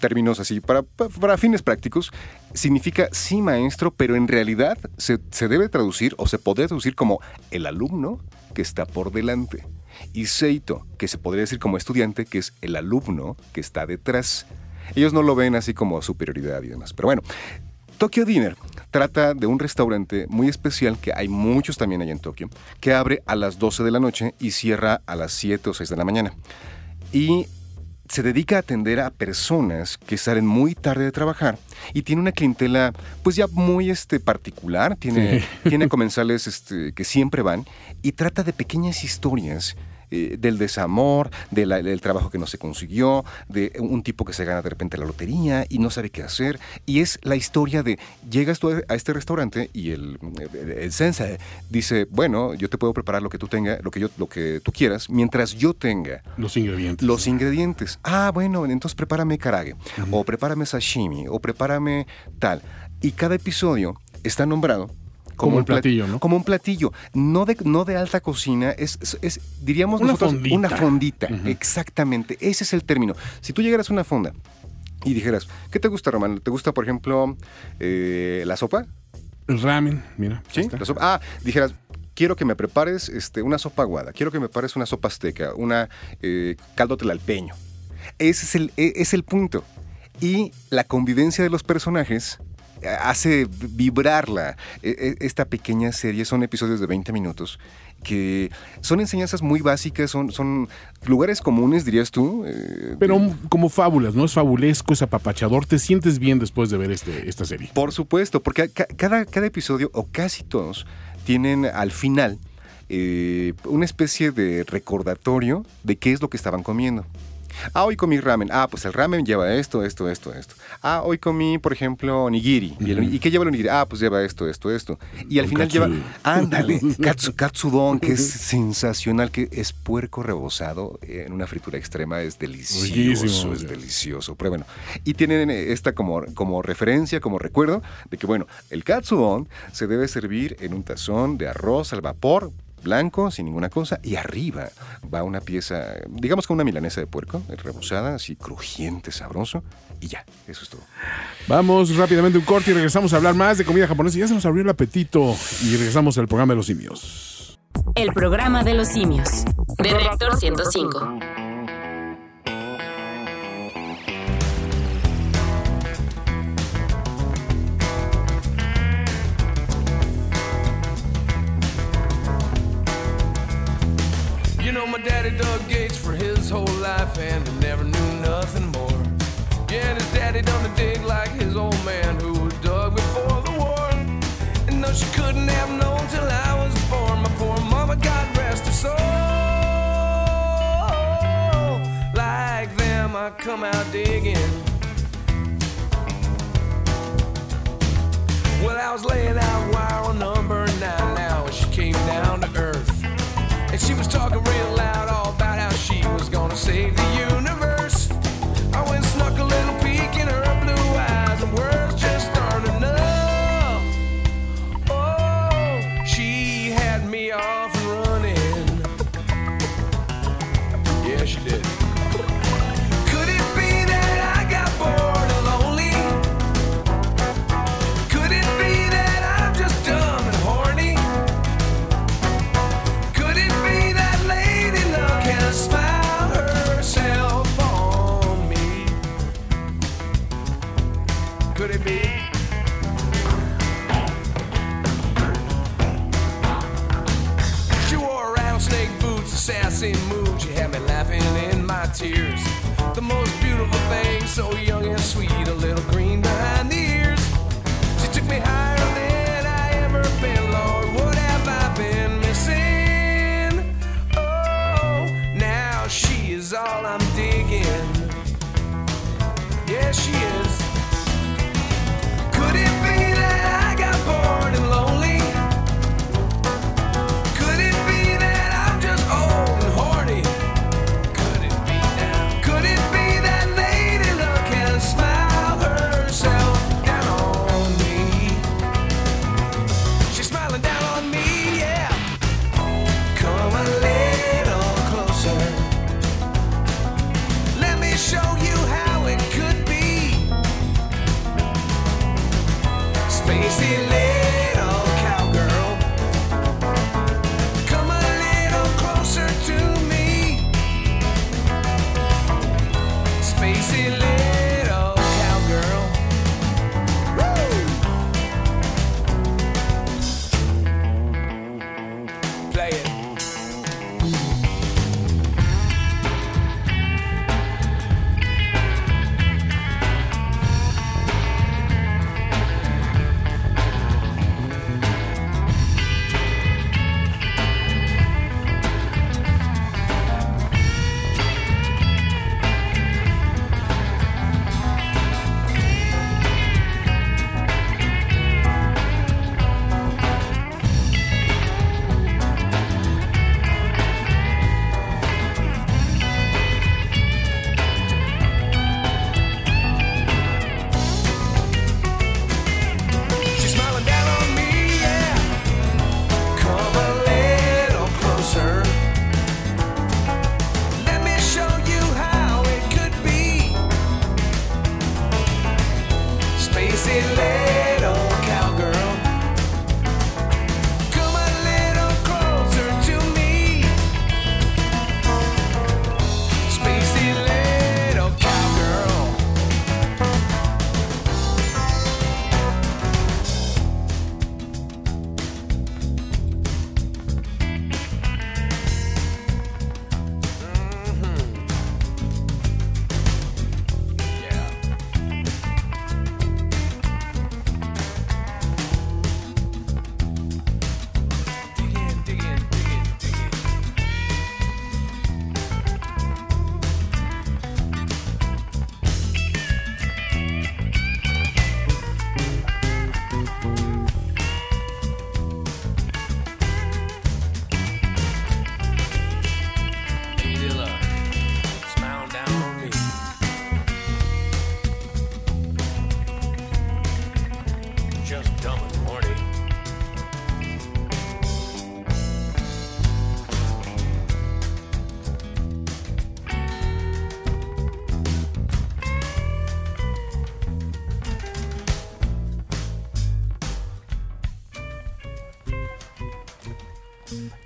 términos así, para, para fines prácticos, significa sí maestro, pero en realidad se, se debe traducir o se podría traducir como el alumno que está por delante. Y Seito, que se podría decir como estudiante, que es el alumno que está detrás. Ellos no lo ven así como superioridad y demás. Pero bueno, Tokyo Dinner trata de un restaurante muy especial, que hay muchos también allá en Tokio, que abre a las 12 de la noche y cierra a las 7 o 6 de la mañana. Y se dedica a atender a personas que salen muy tarde de trabajar y tiene una clientela pues ya muy este, particular, tiene, tiene comensales este, que siempre van y trata de pequeñas historias eh, del desamor, de la- del trabajo que no se consiguió, de un tipo que se gana de repente la lotería y no sabe qué hacer. Y es la historia de, llegas tú a este restaurante y el, el, el sensei dice, bueno, yo te puedo preparar lo que tú tengas, lo que, yo, lo que tú quieras, mientras yo tenga Los ingredientes. los ingredientes. Ah, bueno, entonces prepárame karage, o prepárame sashimi, o prepárame tal. Y cada episodio está nombrado Como un platillo, ¿no? Como un platillo, no de, no de alta cocina, es, es- es, diríamos Una nosotros fondita. una fondita. Exactamente, ese es el término. Si tú llegaras a una fonda y dijeras, ¿qué te gusta, Román? ¿Te gusta, por ejemplo, eh, la sopa? El ramen, mira. ¿Sí? La sopa. Ah, dijeras, quiero que me prepares este, una sopa aguada, quiero que me prepares una sopa azteca, una eh, caldo tlalpeño. Ese es el, e- es el punto. Y la convivencia de los personajes hace vibrarla. E- e- Esta pequeña serie son episodios de 20 minutos que son enseñanzas muy básicas, son, son lugares comunes, dirías tú. eh, Pero como fábulas, ¿no? Es fabulesco, es apapachador. Te sientes bien después de ver este, esta serie. Por supuesto, porque ca- cada, cada episodio, o casi todos, tienen al final eh, una especie de recordatorio de qué es lo que estaban comiendo. Ah, hoy comí ramen. Ah, pues el ramen lleva esto, esto, esto, esto. Ah, hoy comí, por ejemplo, nigiri. ¿Y, el- ¿y qué lleva el onigiri? Ah, pues lleva esto, esto, esto. Y al final lleva, ándale, katsu, katsudon, que es sensacional, que es puerco rebozado en una fritura extrema, es delicioso, es sí. delicioso. Pero bueno, y tienen esta como, como referencia, como recuerdo, de que bueno, el katsudon se debe servir en un tazón de arroz al vapor, blanco, sin ninguna cosa, y arriba va una pieza, digamos como una milanesa de puerco, rebozada, así crujiente, sabroso, y ya, eso es todo. Vamos rápidamente a un corte y regresamos a hablar más de comida japonesa. Ya se nos abrió el apetito y regresamos al programa de los simios. El programa de los simios. De Reactor 105. You know my daddy dug gates for his whole life and he never knew nothing more. Yeah, and his daddy done the dig like his old man who was dug before the war. And no, she couldn't have known till I was born. My poor mama, God rest her soul. Like them, I come out digging. Well, I was laying out And she was talking real Could it be? She wore rattlesnake boots, assassin moves. She had me laughing in my tears. The most beautiful thing, so young and sweet,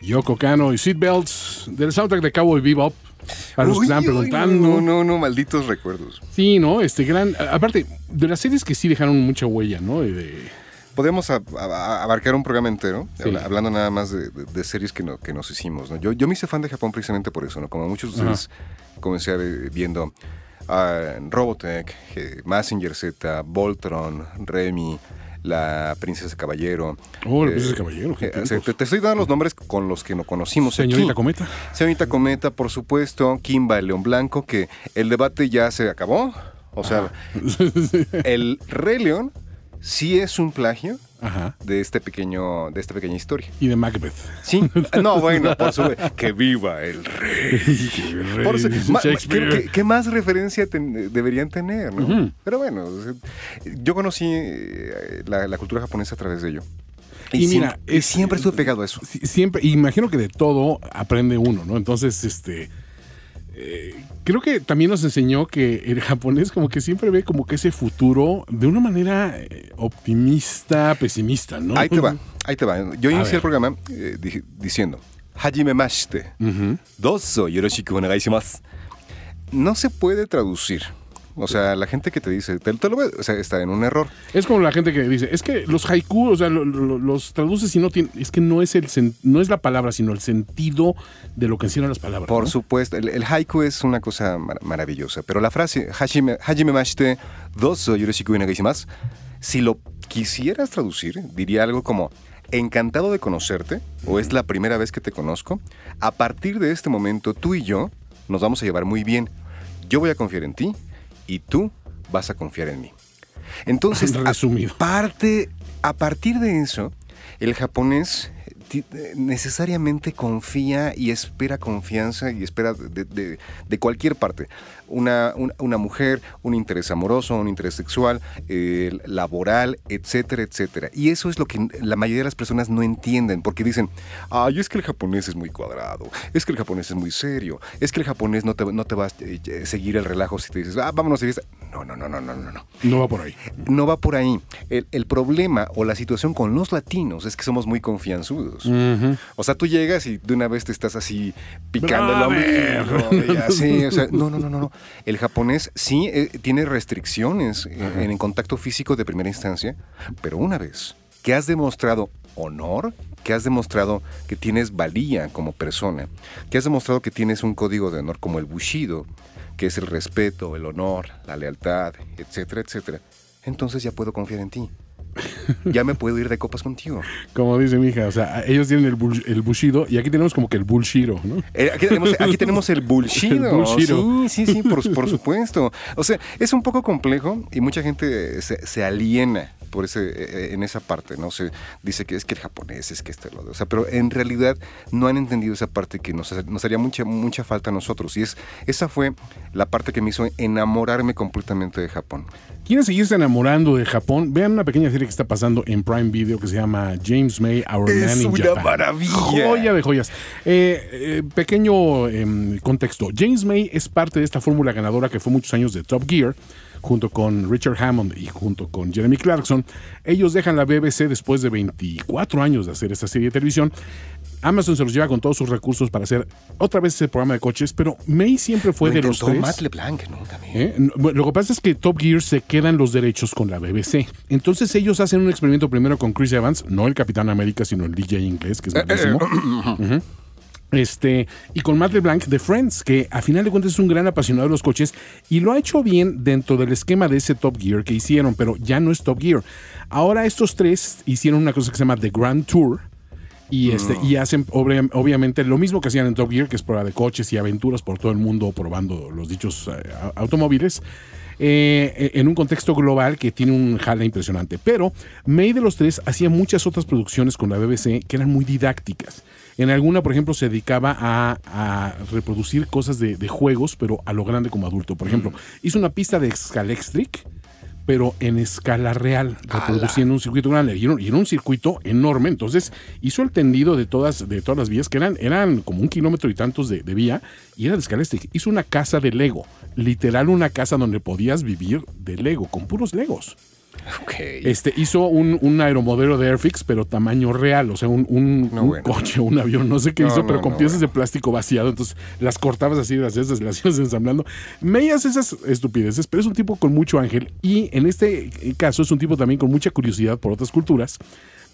Yoko Kano y Seatbelts del soundtrack de Cowboy Bebop. Para los que estaban preguntando. No, no, no, malditos recuerdos. Sí, ¿no? Este gran. Aparte, de las series que sí dejaron mucha huella, ¿no? De- de- Podemos abarcar un programa entero, Sí. hablando nada más de, de- de series que, no- que nos hicimos. ¿no? Yo, yo me hice fan de Japón precisamente por eso, ¿no? Como muchos de ustedes comencé a ver- viendo ah, Robotech, eh, Massinger Z, Voltron, Remy, La Princesa Caballero. Oh, La eh, Princesa Caballero, qué eh, te, te estoy dando los nombres con los que no conocimos Señorita aquí. Cometa. Señorita Cometa, por supuesto, Kimba, el León Blanco, que el debate ya se acabó. O sea, el Rey León sí es un plagio Ajá. de este pequeño, de esta pequeña historia. Y de Macbeth. Sí, no, bueno, por supuesto, que viva el rey. Por su- ma-. ¿qué, qué- qué más referencia ten- deberían tener? Pero bueno, yo conocí eh, la, la cultura japonesa a través de ello. Y mira, y es- siempre estuve pegado a eso. Siempre, imagino que de todo aprende uno, ¿no? Entonces, este. Eh, creo que también nos enseñó que el japonés como que siempre ve como que ese futuro de una manera eh, optimista, pesimista, ¿no? Ahí te va, ahí te va. Yo inicié el programa eh, di- diciendo, Hajime mashite, Ujú. dozo yoroshiku onegai shimasu". No se puede traducir. O sea, la gente que te dice, te, te lo voy a- o sea, está en un error. Es como la gente que dice, es que los haiku, o sea, lo- lo- los traduces y no tiene, es que no es el no es la palabra, sino el sentido de lo que encierran las palabras. Por ¿no? supuesto, el, el haiku es una cosa mar- maravillosa, pero la frase hajime, hajime mashite, dozo yoroshiku shimasu", si lo quisieras traducir, diría algo como encantado de conocerte o es la primera vez que te conozco. A partir de este momento tú y yo nos vamos a llevar muy bien. Yo voy a confiar en ti y tú vas a confiar en mí. Entonces, a- Resumido. parte, a partir de eso, el japonés necesariamente confía y espera confianza y espera de, de- de cualquier parte. Una, un- una mujer, un interés amoroso, un interés sexual, eh, laboral, etcétera, etcétera. Y eso es lo que la mayoría de las personas no entienden, porque dicen, ay, es que el japonés es muy cuadrado, es que el japonés es muy serio, es que el japonés no te, no te va a eh, seguir el relajo si te dices, ah, vámonos a fiesta. No, no, no, no, no, no, no No va por ahí. no va por ahí. El, el problema o la situación con los latinos es que somos muy confianzudos. O sea, tú llegas y de una vez te estás así picando el Brother. ombligo y así. O sea, no, no, no, no. El japonés sí eh, tiene restricciones en, en el contacto físico de primera instancia, pero una vez que has demostrado honor, que has demostrado que tienes valía como persona, que has demostrado que tienes un código de honor como el bushido, que es el respeto, el honor, la lealtad, etcétera, etcétera, entonces ya puedo confiar en ti. Ya me puedo ir de copas contigo. Como dice mi hija, o sea, ellos tienen el, bull- el bushido y aquí tenemos como que el bullshiro, ¿no? Eh, aquí, tenemos, aquí tenemos el bullshit. El bullshit. Sí, sí, sí, por, por supuesto. O sea, es un poco complejo y mucha gente se, se aliena por ese, eh, en esa parte, ¿no? Se dice que es que el japonés, es que este, lo O sea, pero en realidad no han entendido esa parte que nos, nos haría mucha, mucha falta a nosotros. Y es, esa fue la parte que me hizo enamorarme completamente de Japón. ¿Quieren seguirse enamorando de Japón? Vean una pequeña serie que está pasando en Prime Video que se llama James May, Our Es Man in una Japan. maravilla. Joya de joyas. Eh, eh, pequeño em, contexto. James May es parte de esta fórmula ganadora que fue muchos años de Top Gear, junto con Richard Hammond y junto con Jeremy Clarkson, ellos dejan la BBC después de 24 años de hacer esta serie de televisión. Amazon se los lleva con todos sus recursos para hacer otra vez ese programa de coches, pero May siempre fue Lo de los tres. Matt LeBlanc. ¿Eh? No, bueno, Lo que pasa es que Top Gear se quedan los derechos con la BBC. Entonces ellos hacen un experimento primero con Chris Evans, no el Capitán América, sino el DJ inglés, que es malísimo. Ujú. Este, y con Matt LeBlanc de Friends, que a final de cuentas es un gran apasionado de los coches y lo ha hecho bien dentro del esquema de ese Top Gear que hicieron, pero ya no es Top Gear. Ahora estos tres hicieron una cosa que se llama The Grand Tour, y, este, y hacen obvia- obviamente lo mismo que hacían en Top Gear, que es prueba de coches y aventuras por todo el mundo probando los dichos eh, automóviles. eh, en un contexto global que tiene un jale impresionante. Pero May de los tres hacía muchas otras producciones con la BBC que eran muy didácticas. En alguna, por ejemplo, se dedicaba a, a reproducir cosas de, de juegos, pero a lo grande como adulto. Por ejemplo, hizo una pista de Scalextric, pero en escala real, reproduciendo un circuito grande. Y era, un- circuito enorme. Entonces hizo el tendido de todas, de todas las vías, que eran, eran como un kilómetro y tantos de, de vía, y era de escala eléctrica. Hizo una casa de Lego, literal una casa donde podías vivir de Lego, con puros Legos. Ok. Este, hizo un, un aeromodelo de Airfix, pero tamaño real, o sea, un, un- No, un bueno. coche, un avión, no sé qué No, hizo, no, pero con piezas bueno. de plástico vaciado, entonces las cortabas así, las esas, las ibas ensamblando. Me hace esas estupideces, pero es un tipo con mucho ángel y en este caso es un tipo también con mucha curiosidad por otras culturas.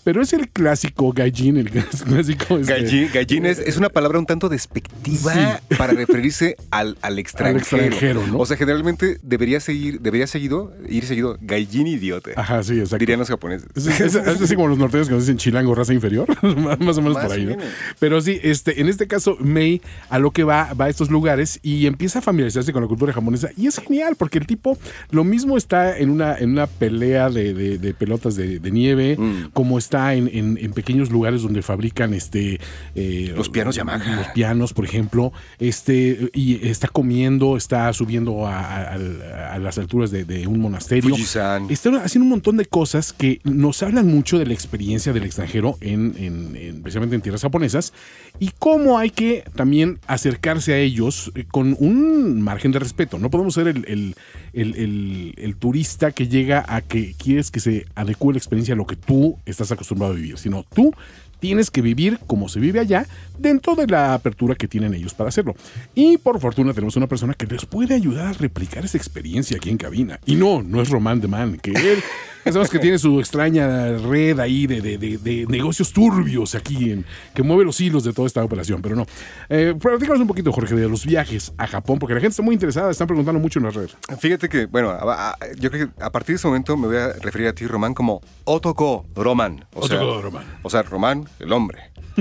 Pero es el clásico gallín, el clásico. este, Gallín, gallín es, es una palabra un tanto despectiva para referirse al, al extranjero. extranjero, ¿no? O sea, generalmente debería seguir, debería seguido, ir seguido gallín idiota. Ajá, sí, exacto. Dirían los japoneses. Es, es- es así como los norteños que nos dicen chilango, raza inferior, más o menos Más por ahí. ¿no? Pero sí, este, en este caso, May a lo que va, va a estos lugares y empieza a familiarizarse con la cultura japonesa. Y es genial, porque el tipo lo mismo está en una, en una pelea de, de- de pelotas de, de nieve, Mm. como está en, en- en pequeños lugares donde fabrican este eh, Los pianos Yamaha. Los pianos, por ejemplo. Este, y está comiendo, está subiendo a, a- a las alturas de, de un monasterio. Fujisan. Están haciendo un montón de cosas que nos hablan mucho de la experiencia del extranjero, en, en- en- especialmente en tierras japonesas, y cómo hay que también acercarse a ellos eh, con un margen de respeto. No podemos ser el, el- el- el- el turista que llega a que quieres que se adecue la experiencia a lo que tú estás acostumbrado a vivir, sino tú tienes que vivir como se vive allá dentro de la apertura que tienen ellos para hacerlo. Y por fortuna tenemos una persona que les puede ayudar a replicar esa experiencia aquí en cabina. Y no, no es Román de Man, que él, ya sabemos que tiene su extraña red ahí de, de- de- de negocios turbios aquí, en, que mueve los hilos de toda esta operación, pero no. Eh, platícanos un poquito, Jorge, de los viajes a Japón, porque la gente está muy interesada, están preguntando mucho en las redes. Fíjate que, bueno, a- a- yo creo que a partir de ese momento me voy a referir a ti, Román, como Otoko Roman. O sea, Otoko Roman. O sea, Román, el hombre.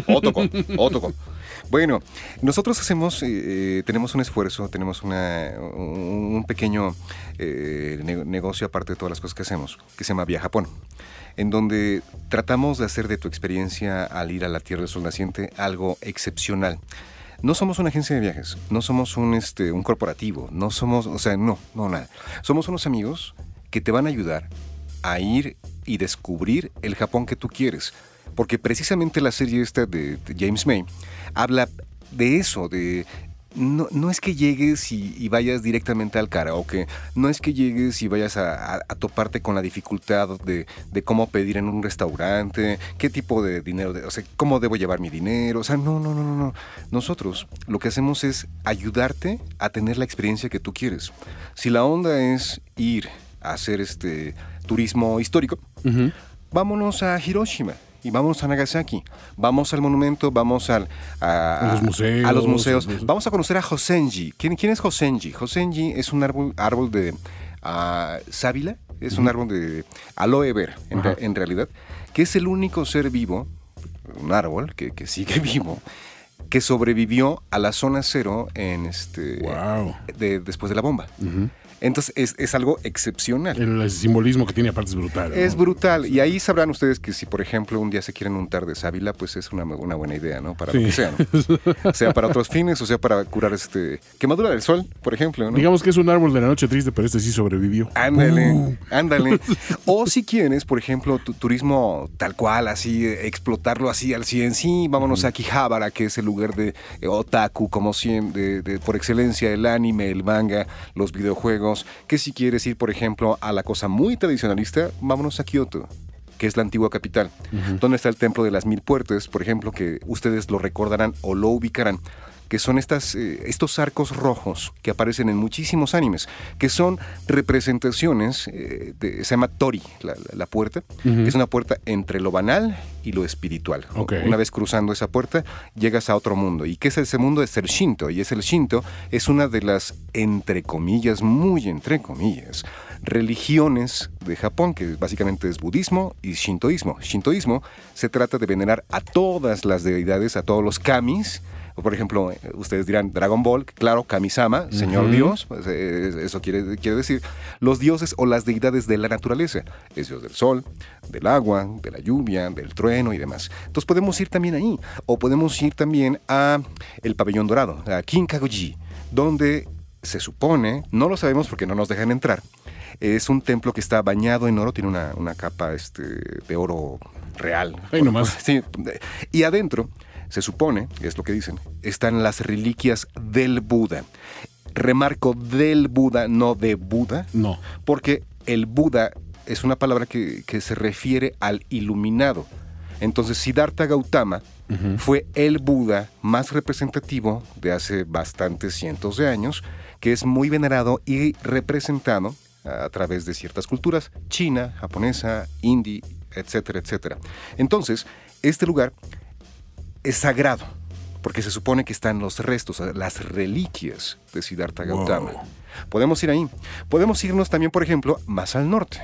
Otoko, Otoko. Bueno, nosotros hacemos, eh, eh, tenemos un esfuerzo, tenemos un, pequeño eh, ne- negocio aparte de todas las cosas que hacemos, que se llama Via Japón, en donde tratamos de hacer de tu experiencia al ir a la Tierra del Sol Naciente algo excepcional. No somos una agencia de viajes, no somos un, este, un corporativo, no somos, o sea, no, no, nada. Somos unos amigos que te van a ayudar a ir y descubrir el Japón que tú quieres. Porque precisamente la serie esta de, de James May habla de eso, de... No, no es que llegues y, y vayas directamente al karaoke, no es que llegues y vayas a, a- a toparte con la dificultad de, de cómo pedir en un restaurante, qué tipo de dinero, de- o sea, cómo debo llevar mi dinero, o sea, no, no, no, no, no. Nosotros lo que hacemos es ayudarte a tener la experiencia que tú quieres. Si la onda es ir a hacer este turismo histórico, vámonos a Hiroshima y vamos a Nagasaki, vamos al monumento, vamos al, a, A los museos, a los museos. Vamos a conocer a Hosenji. ¿Quién, quién es Hosenji? Hosenji es un árbol, árbol de ah, sábila, es un árbol de aloe vera, en, realidad, que es el único ser vivo, un árbol que, que sigue vivo, que sobrevivió a la zona cero en este Wow. de- después de la bomba. Entonces es, es algo excepcional. El simbolismo que tiene aparte es brutal. ¿no? Es brutal. Y ahí sabrán ustedes que si, por ejemplo, un día se quieren untar de sábila, pues es una, una buena idea, ¿no? Para Sí. lo que sea, ¿no? Sea para otros fines o sea para curar este quemadura del sol, por ejemplo, ¿no? Digamos que es un árbol de la noche triste, pero este sí sobrevivió. Ándale, ándale. O si quieres, por ejemplo, tu turismo tal cual, así, explotarlo así al 100, sí, vámonos a Akihabara, que es el lugar de otaku, como siempre, de- de- por excelencia, el anime, el manga, los videojuegos, que si quieres ir, por ejemplo, a la cosa muy tradicionalista, vámonos a Kioto que es la antigua capital, donde está el templo de las mil puertas, por ejemplo, que ustedes lo recordarán o lo ubicarán que son estas, eh, estos arcos rojos que aparecen en muchísimos animes, que son representaciones, eh, de- se llama Tori, la, puerta, que es una puerta entre lo banal y lo espiritual. Una vez cruzando esa puerta, llegas a otro mundo. ¿Y qué es ese mundo? Es el Shinto. Y es el Shinto, es una de las, entre comillas, muy entre comillas, religiones de Japón, que básicamente es budismo y shintoísmo. Shintoísmo se trata de venerar a todas las deidades, a todos los kamis. Por ejemplo, eh, ustedes dirán Dragon Ball, claro, Kamisama, Señor Dios, pues, eh, eso quiere, quiere decir los dioses o las deidades de la naturaleza. Es Dios del sol, del agua, de la lluvia, del trueno y demás. Entonces podemos ir también ahí. O podemos ir también a el pabellón dorado, a Kinkakuji, donde se supone, no lo sabemos porque no nos dejan entrar, es un templo que está bañado en oro, tiene una, una capa este, de oro real. Ahí nomás. Sí, y adentro, se supone, es lo que dicen, están las reliquias del Buda. Remarco del Buda, no de Buda, No. porque el Buda es una palabra que, que se refiere al iluminado. Entonces, Siddhartha Gautama fue el Buda más representativo de hace bastantes cientos de años, que es muy venerado y representado a través de ciertas culturas, china, japonesa, hindi, etcétera, etcétera. Entonces, este lugar es sagrado, porque se supone que están los restos, las reliquias de Siddhartha Gautama. Podemos ir ahí. Podemos irnos también, por ejemplo, más al norte.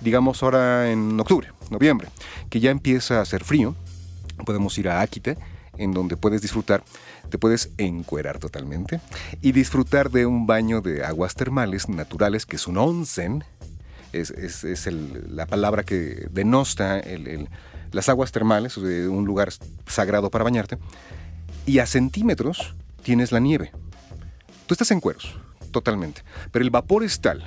Digamos ahora en octubre, noviembre, que ya empieza a hacer frío. Podemos ir a Akita, en donde puedes disfrutar, te puedes encuerar totalmente y disfrutar de un baño de aguas termales naturales, que es un onsen. Es, es- es el- la palabra que denosta el- el- las aguas termales, sea, un lugar sagrado para bañarte. Y a centímetros tienes la nieve. Tú estás en cueros, totalmente. Pero el vapor es tal,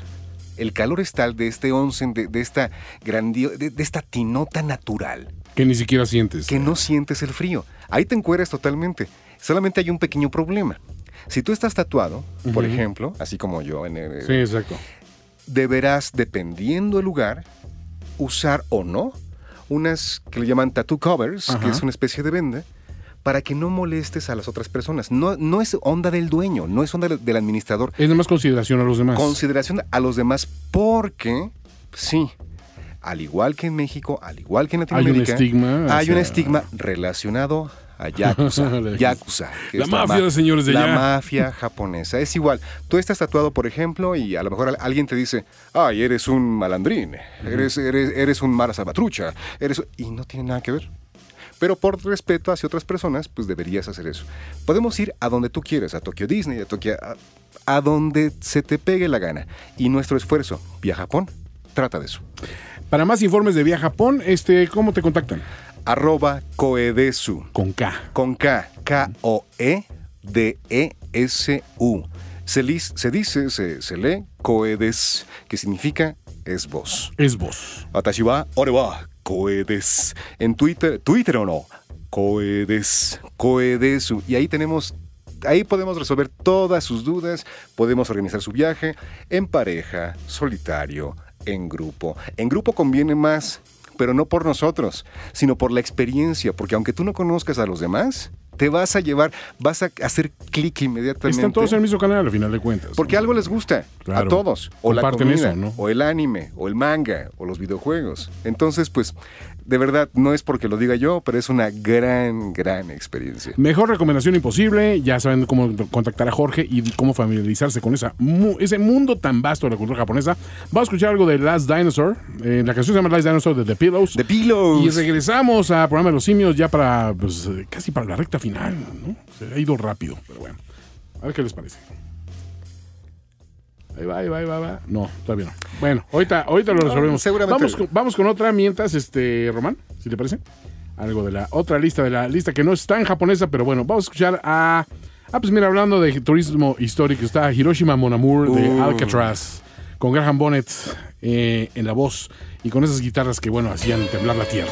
el calor es tal de este onsen, de, de esta grandio, de, de esta tinota natural, Que ni siquiera sientes. que no sientes el frío. Ahí te encueras totalmente. Solamente hay un pequeño problema. Si tú estás tatuado, por ejemplo, así como yo, en el- Sí, exacto. deberás, dependiendo del lugar, usar o no unas que le llaman tattoo covers, Ajá. que es una especie de venda, para que no molestes a las otras personas. No, no es onda del dueño, no es onda del- administrador. Es nada más consideración a los demás. Consideración a los demás porque, sí, al igual que en México, al igual que en Hay un Latinoamérica, estigma hay un estigma relacionado a Yakuza. La- Yakuza la mafia, ma- señores de La mafia japonesa. Es igual. Tú estás tatuado, por ejemplo, y a lo mejor al- alguien te dice, ay, eres un malandrín, eres, eres, eres un mara salvatrucha, eres... Y no tiene nada que ver. Pero por respeto hacia otras personas, pues deberías hacer eso. Podemos ir a donde tú quieras, a Tokio Disney, a Tokio... A, a donde se te pegue la gana. Y nuestro esfuerzo, vía Japón, trata de eso. Para más informes de Vía Japón, este, ¿cómo te contactan? Arroba Koedesu. Con K. con K, K-O-E-D-E-S-U. Se, se dice, se, se lee Koedes, que significa es vos. Es vos. Atashi wa, ore wa, Koedes. En Twitter, Twitter o no, Koedes, Koedesu. Y ahí tenemos, ahí podemos resolver todas sus dudas, podemos organizar su viaje en pareja, solitario, en grupo. En grupo conviene más, pero no por nosotros, sino por la experiencia, porque aunque tú no conozcas a los demás, te vas a llevar, vas a hacer clic inmediatamente. Están todos en el mismo canal, al final de cuentas. Porque algo les gusta Claro. a todos. O la comida, eso, ¿no? o el anime, o el manga, o los videojuegos. Entonces, pues, de verdad, no es porque lo diga yo, pero es una gran, gran experiencia. Mejor recomendación imposible. Ya saben cómo contactar a Jorge y cómo familiarizarse con esa, ese mundo tan vasto de la cultura japonesa. Vamos a escuchar algo de Last Dinosaur. Eh, la canción se llama Last Dinosaur de The Pillows. The Pillows. Y regresamos a programa de los simios ya para, pues, casi para la recta final, ¿no? Se ha ido rápido, pero bueno. A ver qué les parece. Ahí va, ahí va, ahí va, ahí va. No, todavía no. Bueno, ahorita, ahorita lo resolvemos. seguramente. Vamos con, vamos con otra mientras, este, Román, si te parece. Algo de la otra lista, de la lista que no es tan japonesa, pero bueno, vamos a escuchar a. Ah, pues mira, hablando de turismo histórico, está Hiroshima Mon Amour de Uh. Alcatraz, con Graham Bonnet eh, en la voz y con esas guitarras que, bueno, hacían temblar la tierra.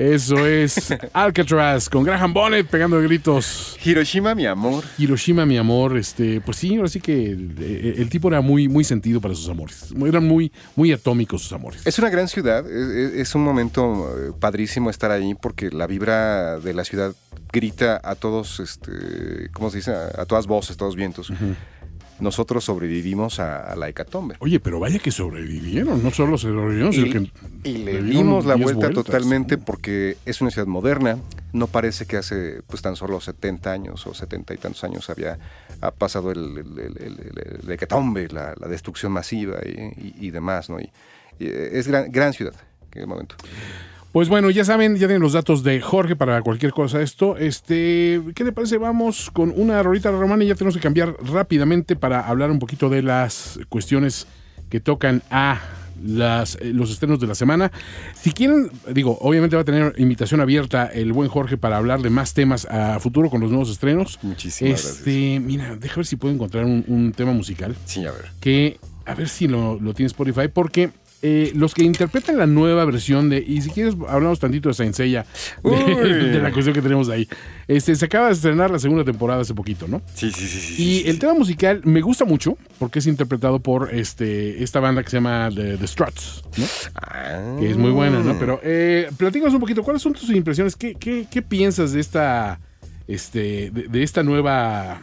Eso es Alcatraz con Graham Bonnet pegando gritos. Hiroshima, mi amor. Hiroshima, mi amor, este, pues sí, ahora sí que eh, el tipo era muy, muy sentido para sus amores. Eran muy, muy atómicos sus amores. Es una gran ciudad, es, un momento eh, padrísimo estar ahí porque la vibra de la ciudad grita a todos, este, ¿cómo se dice? A, a todas voces, todos vientos. Nosotros sobrevivimos a, a la hecatombe. Oye, pero vaya que sobrevivieron, no solo sobrevivieron, sino que Y le dimos la 10 vuelta vueltas. totalmente porque es una ciudad moderna. No parece que hace pues tan solo 70 años o 70 y tantos años había ha pasado el, el, el- el- el- la hecatombe, la, la destrucción masiva y, y- y demás, ¿no? Y, es gran, gran ciudad. Qué momento. Pues bueno, ya saben, ya tienen los datos de Jorge para cualquier cosa esto. Este, ¿qué te parece? Vamos con una rolita romana y ya tenemos que cambiar rápidamente para hablar un poquito de las cuestiones que tocan a las, eh, los estrenos de la semana. Si quieren, digo, obviamente va a tener invitación abierta el buen Jorge para hablar de más temas a futuro con los nuevos estrenos. Muchísimas este, Mira, déjame ver si puedo encontrar un, un tema musical Sí, a ver. que a ver si lo, lo tiene Spotify, porque eh, los que interpretan la nueva versión de, y si quieres hablamos tantito de Saint Seiya, de, la cuestión que tenemos ahí. Este, se acaba de estrenar la segunda temporada hace poquito, ¿no? Sí, sí, sí. sí, Y sí, el sí. tema musical me gusta mucho porque es interpretado por este, esta banda que se llama The, The Struts, ¿no? Ah. que es muy buena, ¿no? Pero eh, platícanos un poquito, ¿cuáles son tus impresiones? ¿Qué, qué, qué piensas de esta, este, de, de esta nueva,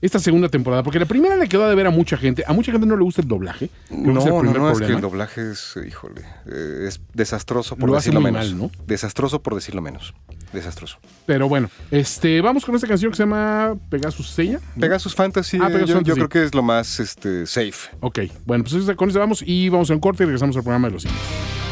esta segunda temporada? Porque la primera le quedó de ver a mucha gente. A mucha gente no le gusta el doblaje. No, es el no, no, es que el doblaje es, híjole, eh, es desastroso por Lo decirlo menos. mal, ¿no? Desastroso por decirlo menos. Desastroso. Pero bueno, este, vamos con esta canción que se llama Pegasus Sella. Pegasus Fantasy, Ah, eh, Pegasus yo, yo Fantasy. creo que es lo más este, safe. Ok, bueno, pues con eso vamos y vamos a un corte y regresamos al programa de los simios.「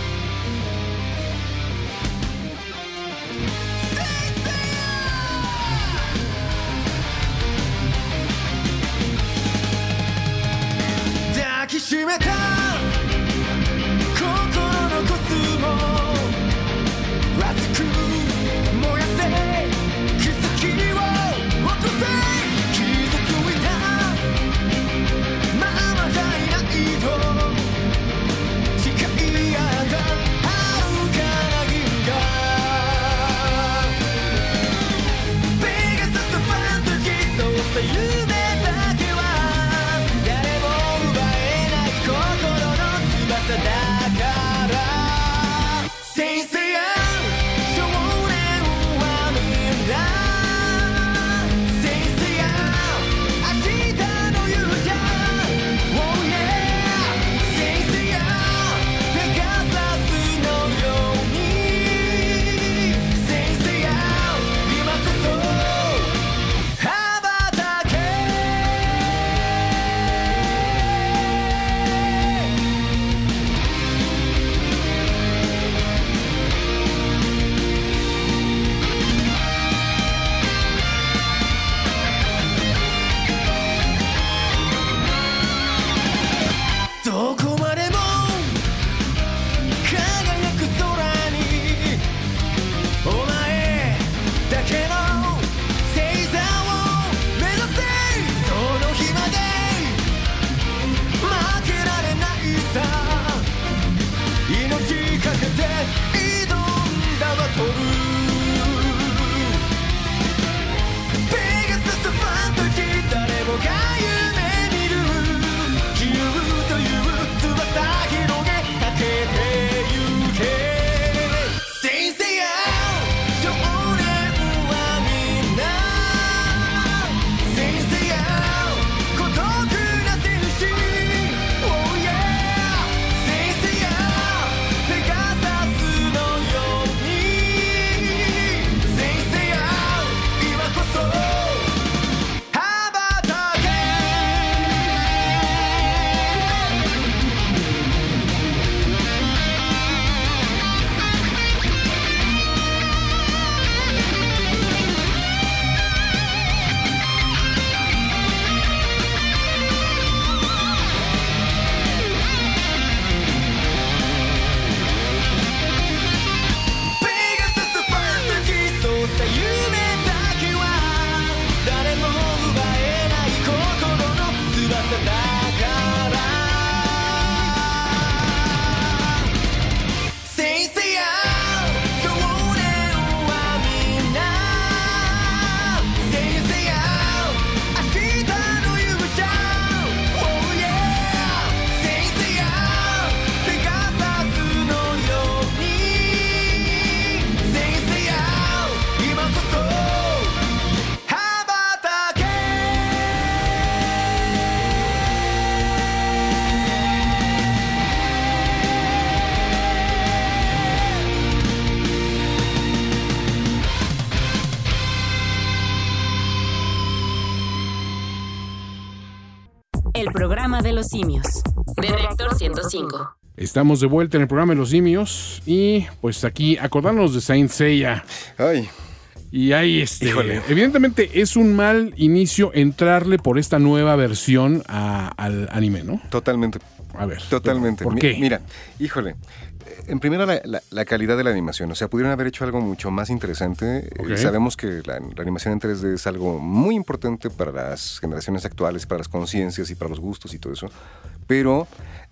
Estamos de vuelta en el programa de los simios y pues aquí acordarnos de Saint Seiya. Ay, Y ahí, este, Híjole. evidentemente es un mal inicio entrarle por esta nueva versión a- al anime, ¿no? totalmente. A ver. Totalmente. ¿Por qué? Mira, híjole. En primera, la, la- la calidad de la animación. O sea, pudieron haber hecho algo mucho más interesante. Eh. Sabemos que la, la animación en 3D es algo muy importante para las generaciones actuales, para las conciencias y para los gustos y todo eso. Pero,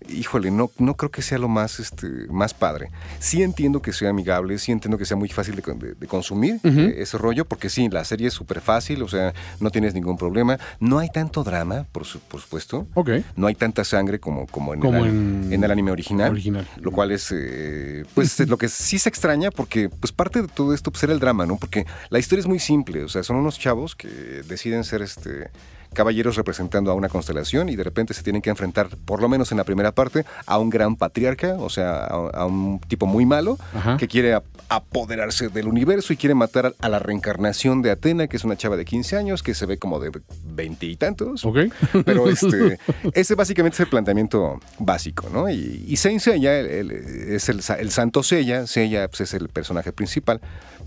híjole, no, no creo que sea lo más, este, más padre. Sí entiendo que sea amigable, sí entiendo que sea muy fácil de, con- de- de consumir eh, ese rollo, porque sí, la serie es súper fácil, o sea, no tienes ningún problema. No hay tanto drama, por, su- por supuesto. Ok. No hay tanta sangre como, como, en, Como el, en- en el anime original. original. Lo cual es, eh, pues, lo que sí se extraña, porque pues parte de todo esto pues, era el drama, ¿no? Porque la historia es muy simple, o sea, son unos chavos que deciden ser este caballeros representando a una constelación y de repente se tienen que enfrentar, por lo menos en la primera parte, a un gran patriarca, o sea, a, a un tipo muy malo Ajá. que quiere ap- apoderarse del universo y quiere matar a, la reencarnación de Atena, que es una chava de 15 años, que se ve como de veinte y tantos. Ok. Pero este, ese básicamente es el planteamiento básico, ¿no? Y, y Saint Seiya el- el- es el santo Seiya, Seiya pues, es el personaje principal,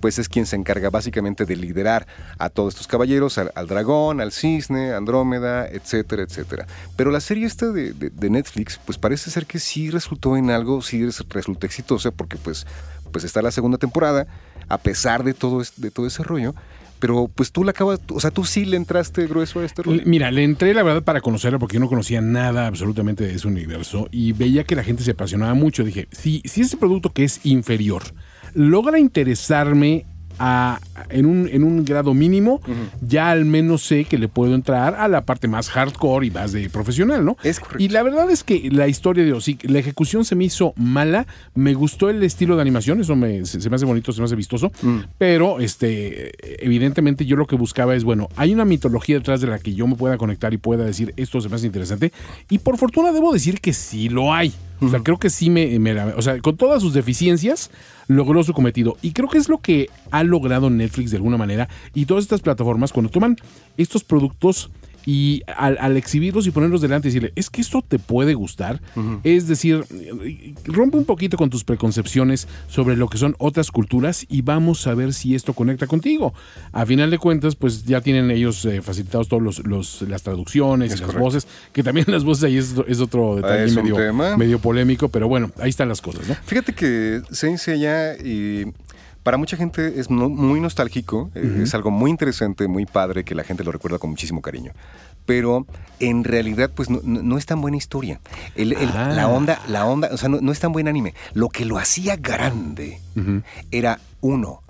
pues es quien se encarga básicamente de liderar a todos estos caballeros, al, dragón, al cisne, Andrómeda, etcétera, etcétera. Pero la serie esta de, Netflix, pues parece ser que sí resultó en algo, sí res- resultó exitosa, porque pues, pues está la segunda temporada, a pesar de todo, de todo ese rollo. Pero pues tú la acabas, o sea, tú sí le entraste grueso a este rollo. Mira, le entré la verdad para conocerla porque yo no conocía nada absolutamente de ese universo y veía que la gente se apasionaba mucho. Dije, si, si ese producto que es inferior logra interesarme a- en, un, en un grado mínimo, ya al menos sé que le puedo entrar a la parte más hardcore y más de profesional, ¿no? Es correcto. Y la verdad es que la historia de sí, la ejecución se me hizo mala, me gustó el estilo de animación, eso me, se, se me hace bonito, se me hace vistoso, pero este, evidentemente yo lo que buscaba es, bueno, hay una mitología detrás de la que yo me pueda conectar y pueda decir, esto se me hace interesante, y por fortuna debo decir que sí lo hay. O sea, creo que sí me, me O sea, con todas sus deficiencias, logró su cometido. Y creo que es lo que ha logrado Netflix de alguna manera y todas estas plataformas cuando toman estos productos y al, al exhibirlos y ponerlos delante y decirle, es que esto te puede gustar. Es decir, rompe un poquito con tus preconcepciones sobre lo que son otras culturas y vamos a ver si esto conecta contigo. A final de cuentas, pues ya tienen ellos eh, facilitados todos los, los- las traducciones Es y las voces, que también las voces ahí es, es otro detalle es un medio, medio polémico, pero bueno, ahí están las cosas, ¿no? Fíjate que Saint Seiya y para mucha gente es no- muy nostálgico, eh, es algo muy interesante, muy padre, que la gente lo recuerda con muchísimo cariño. Pero en realidad, pues no, no- es tan buena historia. El- el- Ah. La onda, la onda, o sea, no, no es tan buen anime. Lo que lo hacía grande era uno,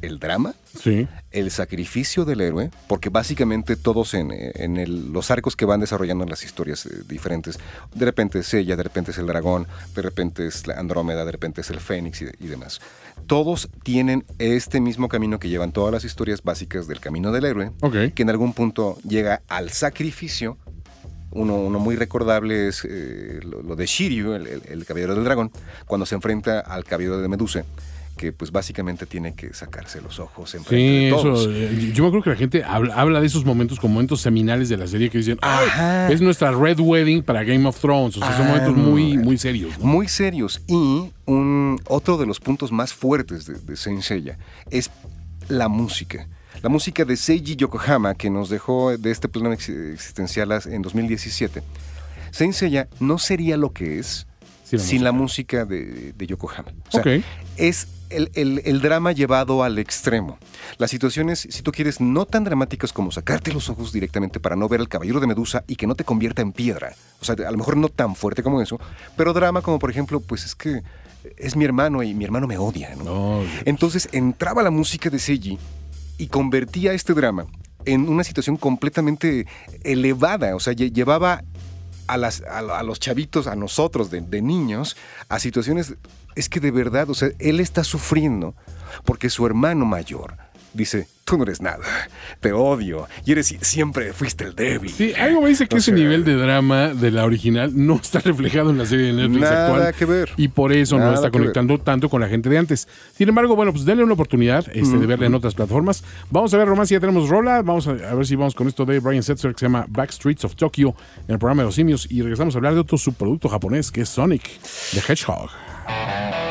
el drama, Sí. el sacrificio del héroe, porque básicamente todos en, en el- los arcos que van desarrollando en las historias eh, diferentes, de repente es ella, de repente es el dragón, de repente es la Andrómeda, de repente es el Fénix y, y demás. Todos tienen este mismo camino que llevan todas las historias básicas del camino del héroe, Ok. que en algún punto llega al sacrificio. Uno, uno muy recordable es eh, lo, lo de Shiryu, el, el- el caballero del dragón, cuando se enfrenta al caballero de Medusa, que pues básicamente tiene que sacarse los ojos en Sí, de todos. eso. eh, Yo me acuerdo que la gente habla, habla de esos momentos como momentos seminales de la serie que dicen, "Ay, Ajá. es nuestra Red Wedding para Game of Thrones. O sea, son Ah, momentos muy, muy serios. ¿no? Muy serios. Y un, otro de los puntos más fuertes de, de Saint Seiya es la música. La música de Seiji Yokohama, que nos dejó de este plano ex- existencial en 2017. Saint Seiya no sería lo que es Sin la sin la música de, de Yokohama. O sea, Ok. es el, el- el drama llevado al extremo. Las situaciones, si tú quieres, no tan dramáticas como sacarte los ojos directamente para no ver al caballero de Medusa y que no te convierta en piedra. O sea, a lo mejor no tan fuerte como eso, pero drama como por ejemplo, pues es que es mi hermano y mi hermano me odia. ¿no? Entonces entraba la música de Seiji y convertía este drama en una situación completamente elevada. O sea, lle- llevaba a, las, a, a los chavitos, a nosotros de, de niños, a situaciones. Es que de verdad, o sea, él está sufriendo porque su hermano mayor dice, tú no eres nada, te odio, y eres siempre fuiste el débil. Sí, algo me dice que O ese nivel de drama de la original no está reflejado en la serie de Netflix Nada actual. que ver. Y por eso no está ver. conectando tanto con la gente de antes. Sin embargo, bueno, pues denle una oportunidad este, de verla en otras plataformas. Vamos a ver, Román, si ya tenemos rola. Vamos a, a ver si vamos con esto de Brian Setzer que se llama Backstreets of Tokyo en el programa de los simios. Y regresamos a hablar de otro subproducto japonés que es Sonic, the Hedgehog. Bye.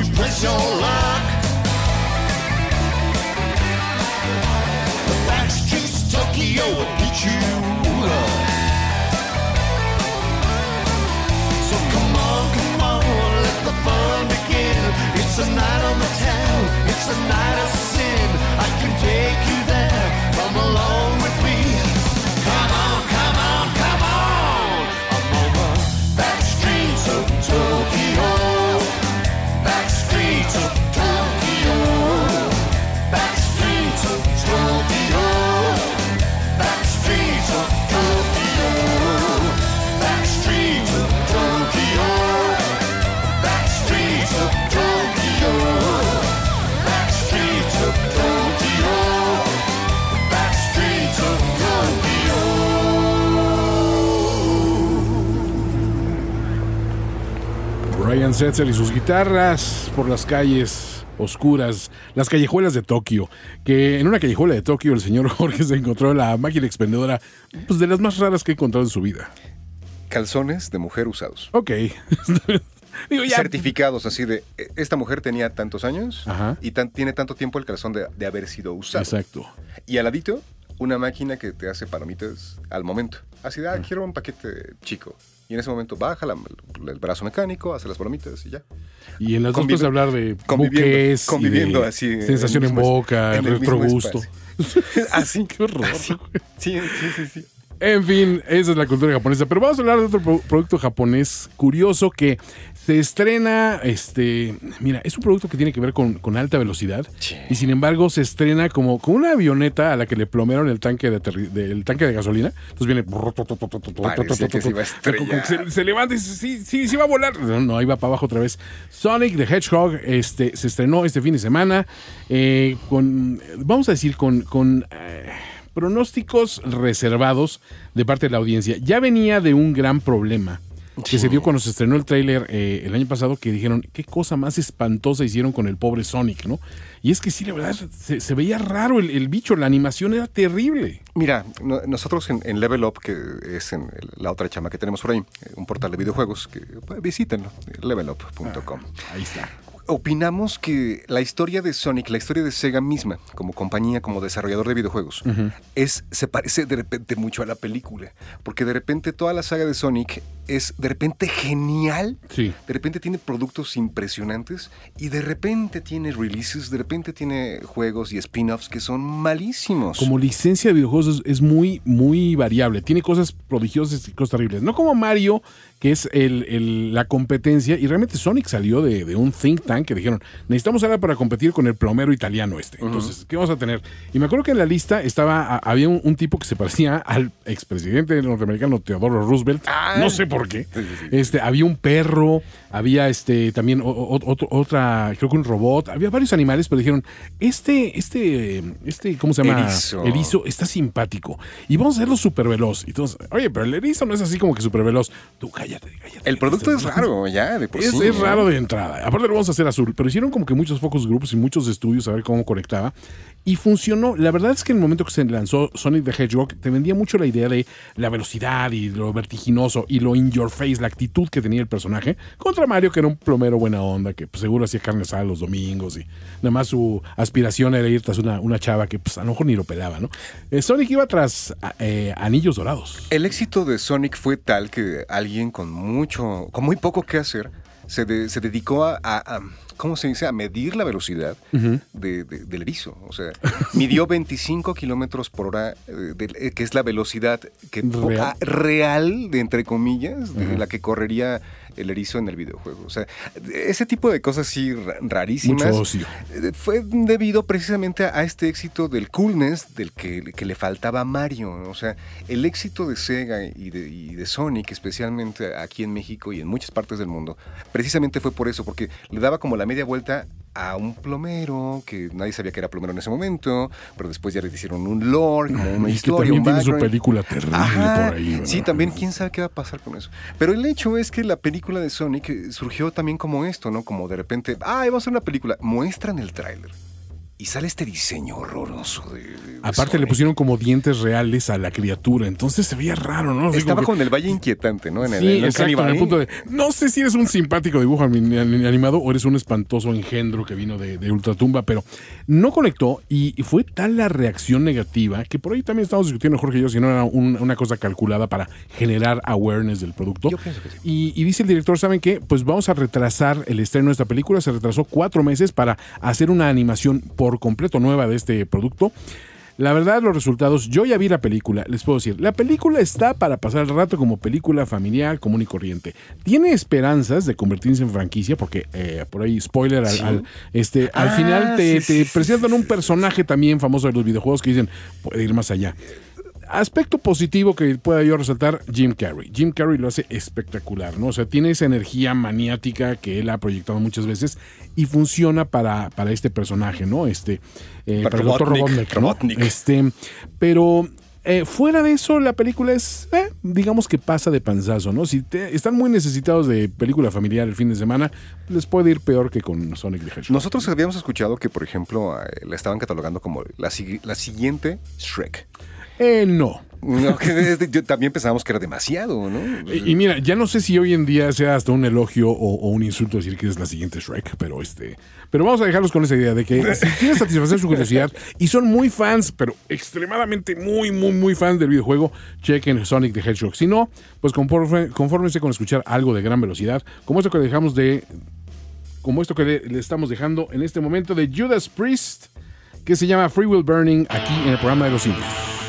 You press your luck. The streets of Tokyo will beat you up. So come on, come on, let the fun begin. It's a night on the town, it's a night of sin. I can take you there, come along Brian Setzer y sus guitarras por las calles oscuras, las callejuelas de Tokio. Que en una callejuela de Tokio el señor Jorge se encontró la máquina expendedora pues, de las más raras que ha encontrado en su vida. Calzones de mujer usados. Ok. Digo, ya. Certificados así de, "E- esta mujer tenía tantos años Ajá. y tan- tiene tanto tiempo el calzón de, de haber sido usado. Exacto. Y al ladito, una máquina que te hace palomitas al momento. Así de, ah, quiero un paquete chico. Y en ese momento baja la- el brazo mecánico, hace las palomitas y ya. Y en las dos Convive- puedes hablar de conviviendo- buques, conviviendo de así, sensación en, boca, en retrogusto. Así. Qué horror. Así. Sí, sí, sí, sí. En fin, esa es la cultura japonesa. Pero vamos a hablar de otro pro- producto japonés curioso que se estrena, este, mira, es un producto que tiene que ver con, con alta velocidad Sí. y sin embargo se estrena como, como una avioneta a la que le plomearon el tanque de, del tanque de gasolina. Entonces viene... Que se iba a estrellar. Se, se levanta y dice, sí, sí, sí va a volar. No, no, ahí va para abajo otra vez. Sonic the Hedgehog este, se estrenó este fin de semana eh, con, vamos a decir, con... con eh, pronósticos reservados de parte de la audiencia. Ya venía de un gran problema que se dio cuando se estrenó el tráiler eh, el año pasado que dijeron qué cosa más espantosa hicieron con el pobre Sonic, ¿no? Y es que sí, la verdad, se, se veía raro el, el bicho, la animación era terrible. Mira, no- nosotros en, en Level Up, que es en la otra chama que tenemos por ahí, eh, un portal de videojuegos, que pues, visítenlo, levelup.com. Ahí está. Opinamos que la historia de Sonic, la historia de Sega misma, como compañía, como desarrollador de videojuegos, es, se parece de repente mucho a la película. Porque de repente toda la saga de Sonic es de repente genial. Sí. De repente tiene productos impresionantes y de repente tiene releases, de repente tiene juegos y spin-offs que son malísimos. Como licencia de videojuegos es, es muy, muy variable. Tiene cosas prodigiosas y cosas terribles. No como Mario, que es el- el- la competencia. Y realmente Sonic salió de, de un think tank que dijeron, necesitamos ahora para competir con el plomero italiano este. Entonces, ¿qué vamos a tener? Y me acuerdo que en la lista estaba, había un, un tipo que se parecía al expresidente norteamericano Theodore Roosevelt. Ah. no sé por qué. Sí, sí. Este, había un perro, había este también o- o- otro- otra, creo que un robot, había varios animales, pero dijeron, este, este, este, ¿cómo se llama? Erizo. Erizo está simpático. Y vamos a hacerlo súper veloz. Todos, oye, pero el erizo no es así como que súper veloz. Tú cállate, cállate. El producto es raro, ya, de por Es, sí. es raro de entrada. Aparte lo vamos a hacer azul, pero hicieron como que muchos focus groups y muchos estudios a ver cómo conectaba. Y funcionó. La verdad es que en el momento que se lanzó Sonic the Hedgehog, te vendía mucho la idea de la velocidad y lo vertiginoso y lo in your face, la actitud que tenía el personaje, contra Mario, que era un plomero buena onda, que pues, seguro hacía carne asada los domingos y nada más su aspiración era ir tras una, una chava que pues, a lo mejor ni lo pelaba, ¿no? Eh, Sonic iba tras eh, anillos dorados. El éxito de Sonic fue tal que alguien con mucho, con muy poco que hacer, se, de- se dedicó a, a- a- ¿cómo se dice? A medir la velocidad de- de- del erizo. O sea, midió 25 kilómetros por hora, eh, eh, que es la velocidad que, Real. ah, real, de entre comillas, de la que correría el erizo en el videojuego. O sea, ese tipo de cosas sí ra- rarísimas. Mucho ocio. Eh, Fue debido precisamente a este éxito del coolness del que, que le faltaba a Mario. O sea, el éxito de Sega y de, y de Sonic, especialmente aquí en México y en muchas partes del mundo, precisamente fue por eso, porque le daba como la media vuelta a un plomero, que nadie sabía que era plomero en ese momento, pero después ya le hicieron un lore, como una Y que también un tiene su película terrible Ajá, por ahí. ¿verdad? Sí, también quién sabe qué va a pasar con eso. Pero el hecho es que la película de Sonic eh, surgió también como esto, ¿no? Como de repente, ah, vamos a hacer una película. Muestran el tráiler. Y sale este diseño horroroso de. de Aparte le pusieron como dientes reales a la criatura, entonces se veía raro, ¿no? Así Estaba que- en el Valle Inquietante, ¿no? En el, Sí, en el exacto, en el Uncanny punto Valley. de, no sé si eres un simpático dibujo ani- ani- animado o eres un espantoso engendro que vino de, de Ultratumba, pero no conectó y, y fue tal la reacción negativa que por ahí también estamos discutiendo, Jorge y yo, si no era un- una cosa calculada para generar awareness del producto. Yo pienso que sí. Y, y dice el director, ¿saben qué? Pues vamos a retrasar el estreno de esta película. Se retrasó cuatro meses para hacer una animación por completo nueva de este producto. La verdad, los resultados, yo ya vi la película, les puedo decir, la película está para pasar el rato como película familiar, común y corriente. Tiene esperanzas de convertirse en franquicia, porque eh, por ahí, spoiler, al, al- este, al Ah, final te, sí, te sí, sí, presentan un personaje también famoso de los videojuegos que dicen, puede ir más allá aspecto positivo que pueda yo resaltar, Jim Carrey. Jim Carrey lo hace espectacular, ¿no? O sea, tiene esa energía maniática que él ha proyectado muchas veces y funciona para, para este personaje, ¿no? Este, eh, para, Robotnik, el Robotnik, ¿no? Robotnik. Este, pero eh, fuera de eso, la película es, eh, digamos que pasa de panzazo, ¿no? Si están muy necesitados de película familiar el fin de semana, les puede ir peor que con Sonic the Hedgehog. Nosotros habíamos escuchado que, por ejemplo, eh, la estaban catalogando como la siguiente Shrek. Eh, no. También pensábamos que era demasiado, ¿no? Y, mira, ya no sé si hoy en día sea hasta un elogio o, un insulto decir que es la siguiente Shrek, pero este. Pero vamos a dejarlos con esa idea de que si quieren satisfacer su curiosidad y son muy fans, pero extremadamente muy, muy, muy fans del videojuego, chequen Sonic the Hedgehog. Si no, pues confórmense con escuchar algo de gran velocidad, como esto que dejamos de. Como esto que le, le estamos dejando en este momento de Judas Priest, que se llama Free Will Burning, aquí en el programa de los indios.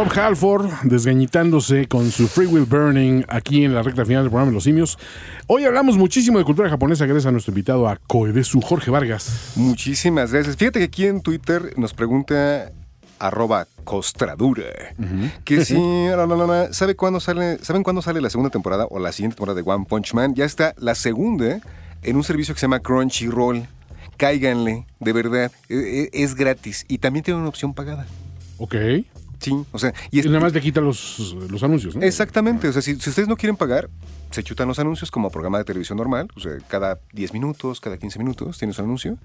Rob Halford desgañitándose con su Free Will Burning aquí en la recta final del programa de Los Simios. Hoy hablamos muchísimo de cultura japonesa gracias a nuestro invitado a Koedesu, Jorge Vargas. Muchísimas gracias. Fíjate que aquí en Twitter nos pregunta arroba costradura que si la, la, la, ¿sabe cuándo sale, ¿saben cuándo sale la segunda temporada o la siguiente temporada de One Punch Man? Ya está la segunda en un servicio que se llama Crunchyroll. Cáiganle, de verdad, e- e- es gratis y también tiene una opción pagada. Ok. Sí, o sea, y nada más le quita los, los anuncios, ¿no? Exactamente, o sea, si, si ustedes no quieren pagar, se chutan los anuncios como programa de televisión normal, o sea, cada 10 minutos, cada 15 minutos tienes un anuncio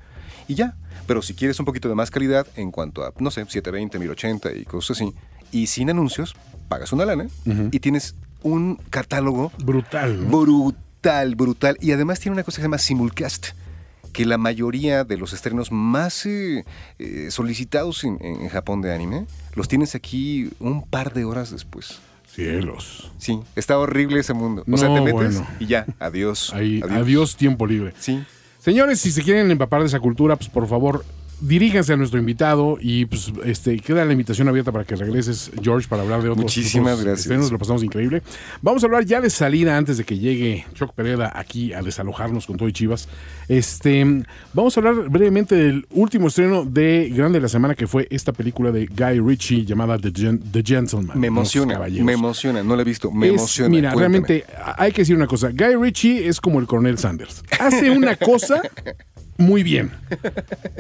y ya. Pero si quieres un poquito de más calidad en cuanto a, no sé, 720, 1080 y cosas así, y sin anuncios, pagas una lana y tienes un catálogo Brutal. ¿no? brutal, brutal. Y además tiene una cosa que se llama simulcast, que la mayoría de los estrenos más eh, eh, solicitados en, en Japón de anime, los tienes aquí un par de horas después. Cielos. Sí, está horrible ese mundo. O sea, No, te metes bueno. y ya, adiós, Ahí, adiós. tiempo libre. Sí. Señores, si se quieren empapar de esa cultura, pues por favor, diríjanse a nuestro invitado y pues este queda la invitación abierta para que regreses, George, para hablar de otros, Muchísimas otros gracias. estrenos. Lo pasamos increíble. Vamos a hablar ya de salida antes de que llegue Choc Pereda aquí a desalojarnos con todo y Chivas. Este, vamos a hablar brevemente del último estreno de Grande de la Semana, que fue esta película de Guy Ritchie llamada The, Gen- The Gentleman. Me emociona, me emociona, no la he visto, me Es- emociona. Mira, cuéntame. realmente hay que decir una cosa. Guy Ritchie es como el coronel Sanders. Hace una cosa muy bien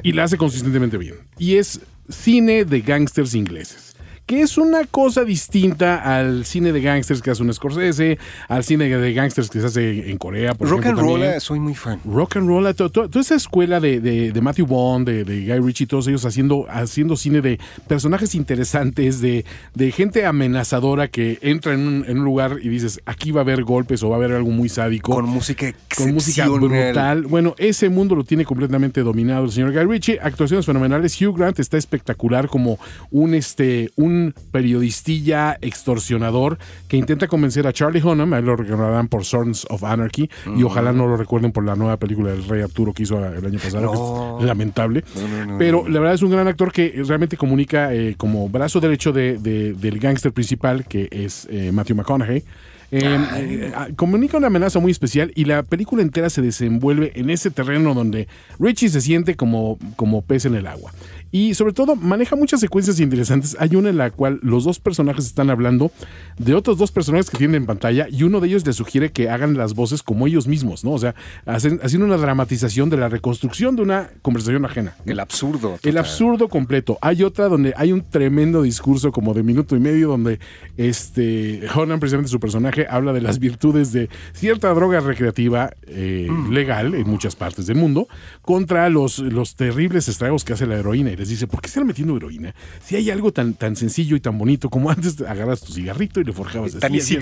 y la hace consistentemente bien. Y es cine de gángsters ingleses. Que es una cosa distinta al cine de gángsters que hace un Scorsese, al cine de gángsters que se hace en Corea, por Rock and roll, soy muy fan. Rock and roll, to- to- toda esa escuela de, de- de Matthew Bond, de, de Guy Ritchie, todos ellos haciendo, haciendo cine de personajes interesantes, de, de gente amenazadora que entra en un, en un lugar y dices, aquí va a haber golpes o va a haber algo muy sádico. Con música con música brutal. Bueno, ese mundo lo tiene completamente dominado el señor Guy Ritchie. Actuaciones fenomenales. Hugh Grant está espectacular como un, este, un periodistilla extorsionador que intenta convencer a Charlie Hunnam, a él lo recordarán por Sons of Anarchy, y ojalá no lo recuerden por la nueva película del Rey Arturo que hizo el año pasado, No. que es lamentable. No, no, no, Pero la verdad es un gran actor que realmente comunica eh, como brazo derecho de- de- del gángster principal, que es eh, Matthew McConaughey. Eh, eh, ah, comunica una amenaza muy especial y la película entera se desenvuelve en ese terreno donde Richie se siente como, como pez en el agua. Y sobre todo maneja muchas secuencias interesantes. Hay una en la cual los dos personajes están hablando de otros dos personajes que tienen en pantalla y uno de ellos les sugiere que hagan las voces como ellos mismos, ¿no? O sea, hacen, haciendo una dramatización de la reconstrucción de una conversación ajena. El absurdo. El absurdo completo. Hay otra donde hay un tremendo discurso como de minuto y medio donde este Honan, precisamente su personaje, habla de las virtudes de cierta droga recreativa eh, Mm. legal en muchas partes del mundo contra los, los terribles estragos que hace la heroína. Y les dice, ¿por qué están metiendo heroína? Si hay algo tan, tan sencillo y tan bonito como antes agarras tu cigarrito y le forjabas Tan así, así.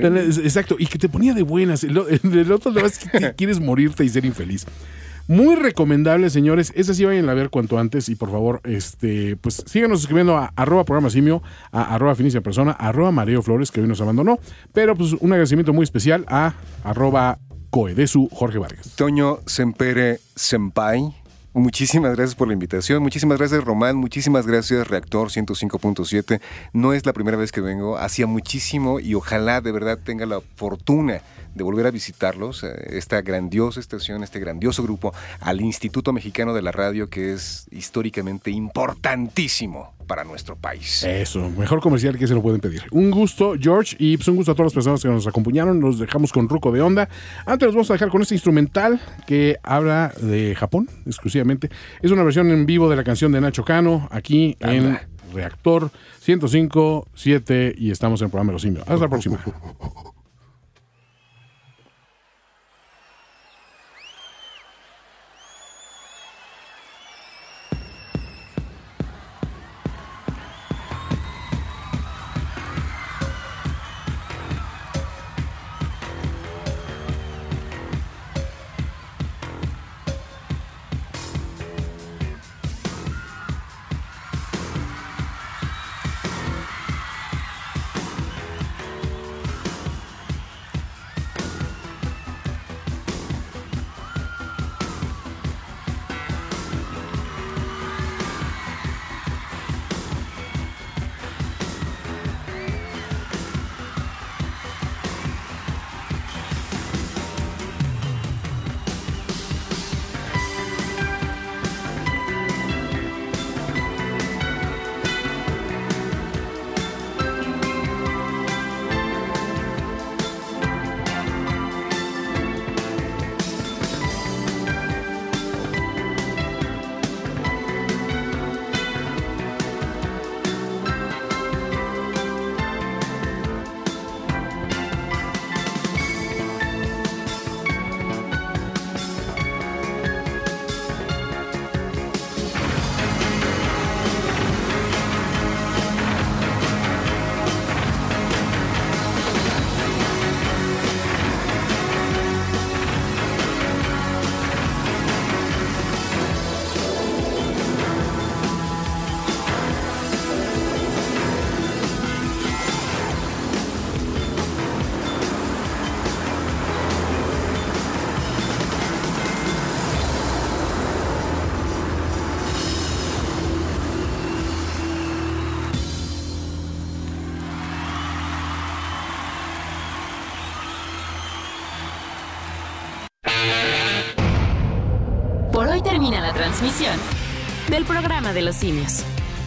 Tan- Exacto, y que te ponía de buenas. El, el otro lo es que quieres morirte y ser infeliz. Muy recomendable, señores. Esa sí vayan a ver cuanto antes y por favor, este, pues síganos escribiendo a arroba programa simio, a arroba finicia persona, a arroba Mareo Flores, que hoy nos abandonó. Pero pues un agradecimiento muy especial a arroba coedesu Jorge Vargas. Toño Sempere Senpai. Muchísimas gracias por la invitación. Muchísimas gracias, Román. Muchísimas gracias, Reactor 105.7. No es la primera vez que vengo. Hacía muchísimo y ojalá de verdad tenga la fortuna de volver a visitarlos. eh, Esta grandiosa estación, este grandioso grupo, al Instituto Mexicano de la Radio, que es históricamente importantísimo para nuestro país. Eso, mejor comercial que se lo pueden pedir. Un gusto, George, y pues un gusto a todas las personas que nos acompañaron. Nos dejamos con Ruco de Onda. Antes nos vamos a dejar con este instrumental que habla de Japón exclusivamente. Es una versión en vivo de la canción de Nacho Cano, aquí en. Reactor 105.7 y estamos en el programa de los simios. Hasta la próxima.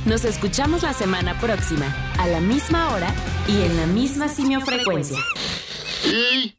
Nos escuchamos la semana próxima, a la misma hora y en la misma simiofrecuencia. Spoiler.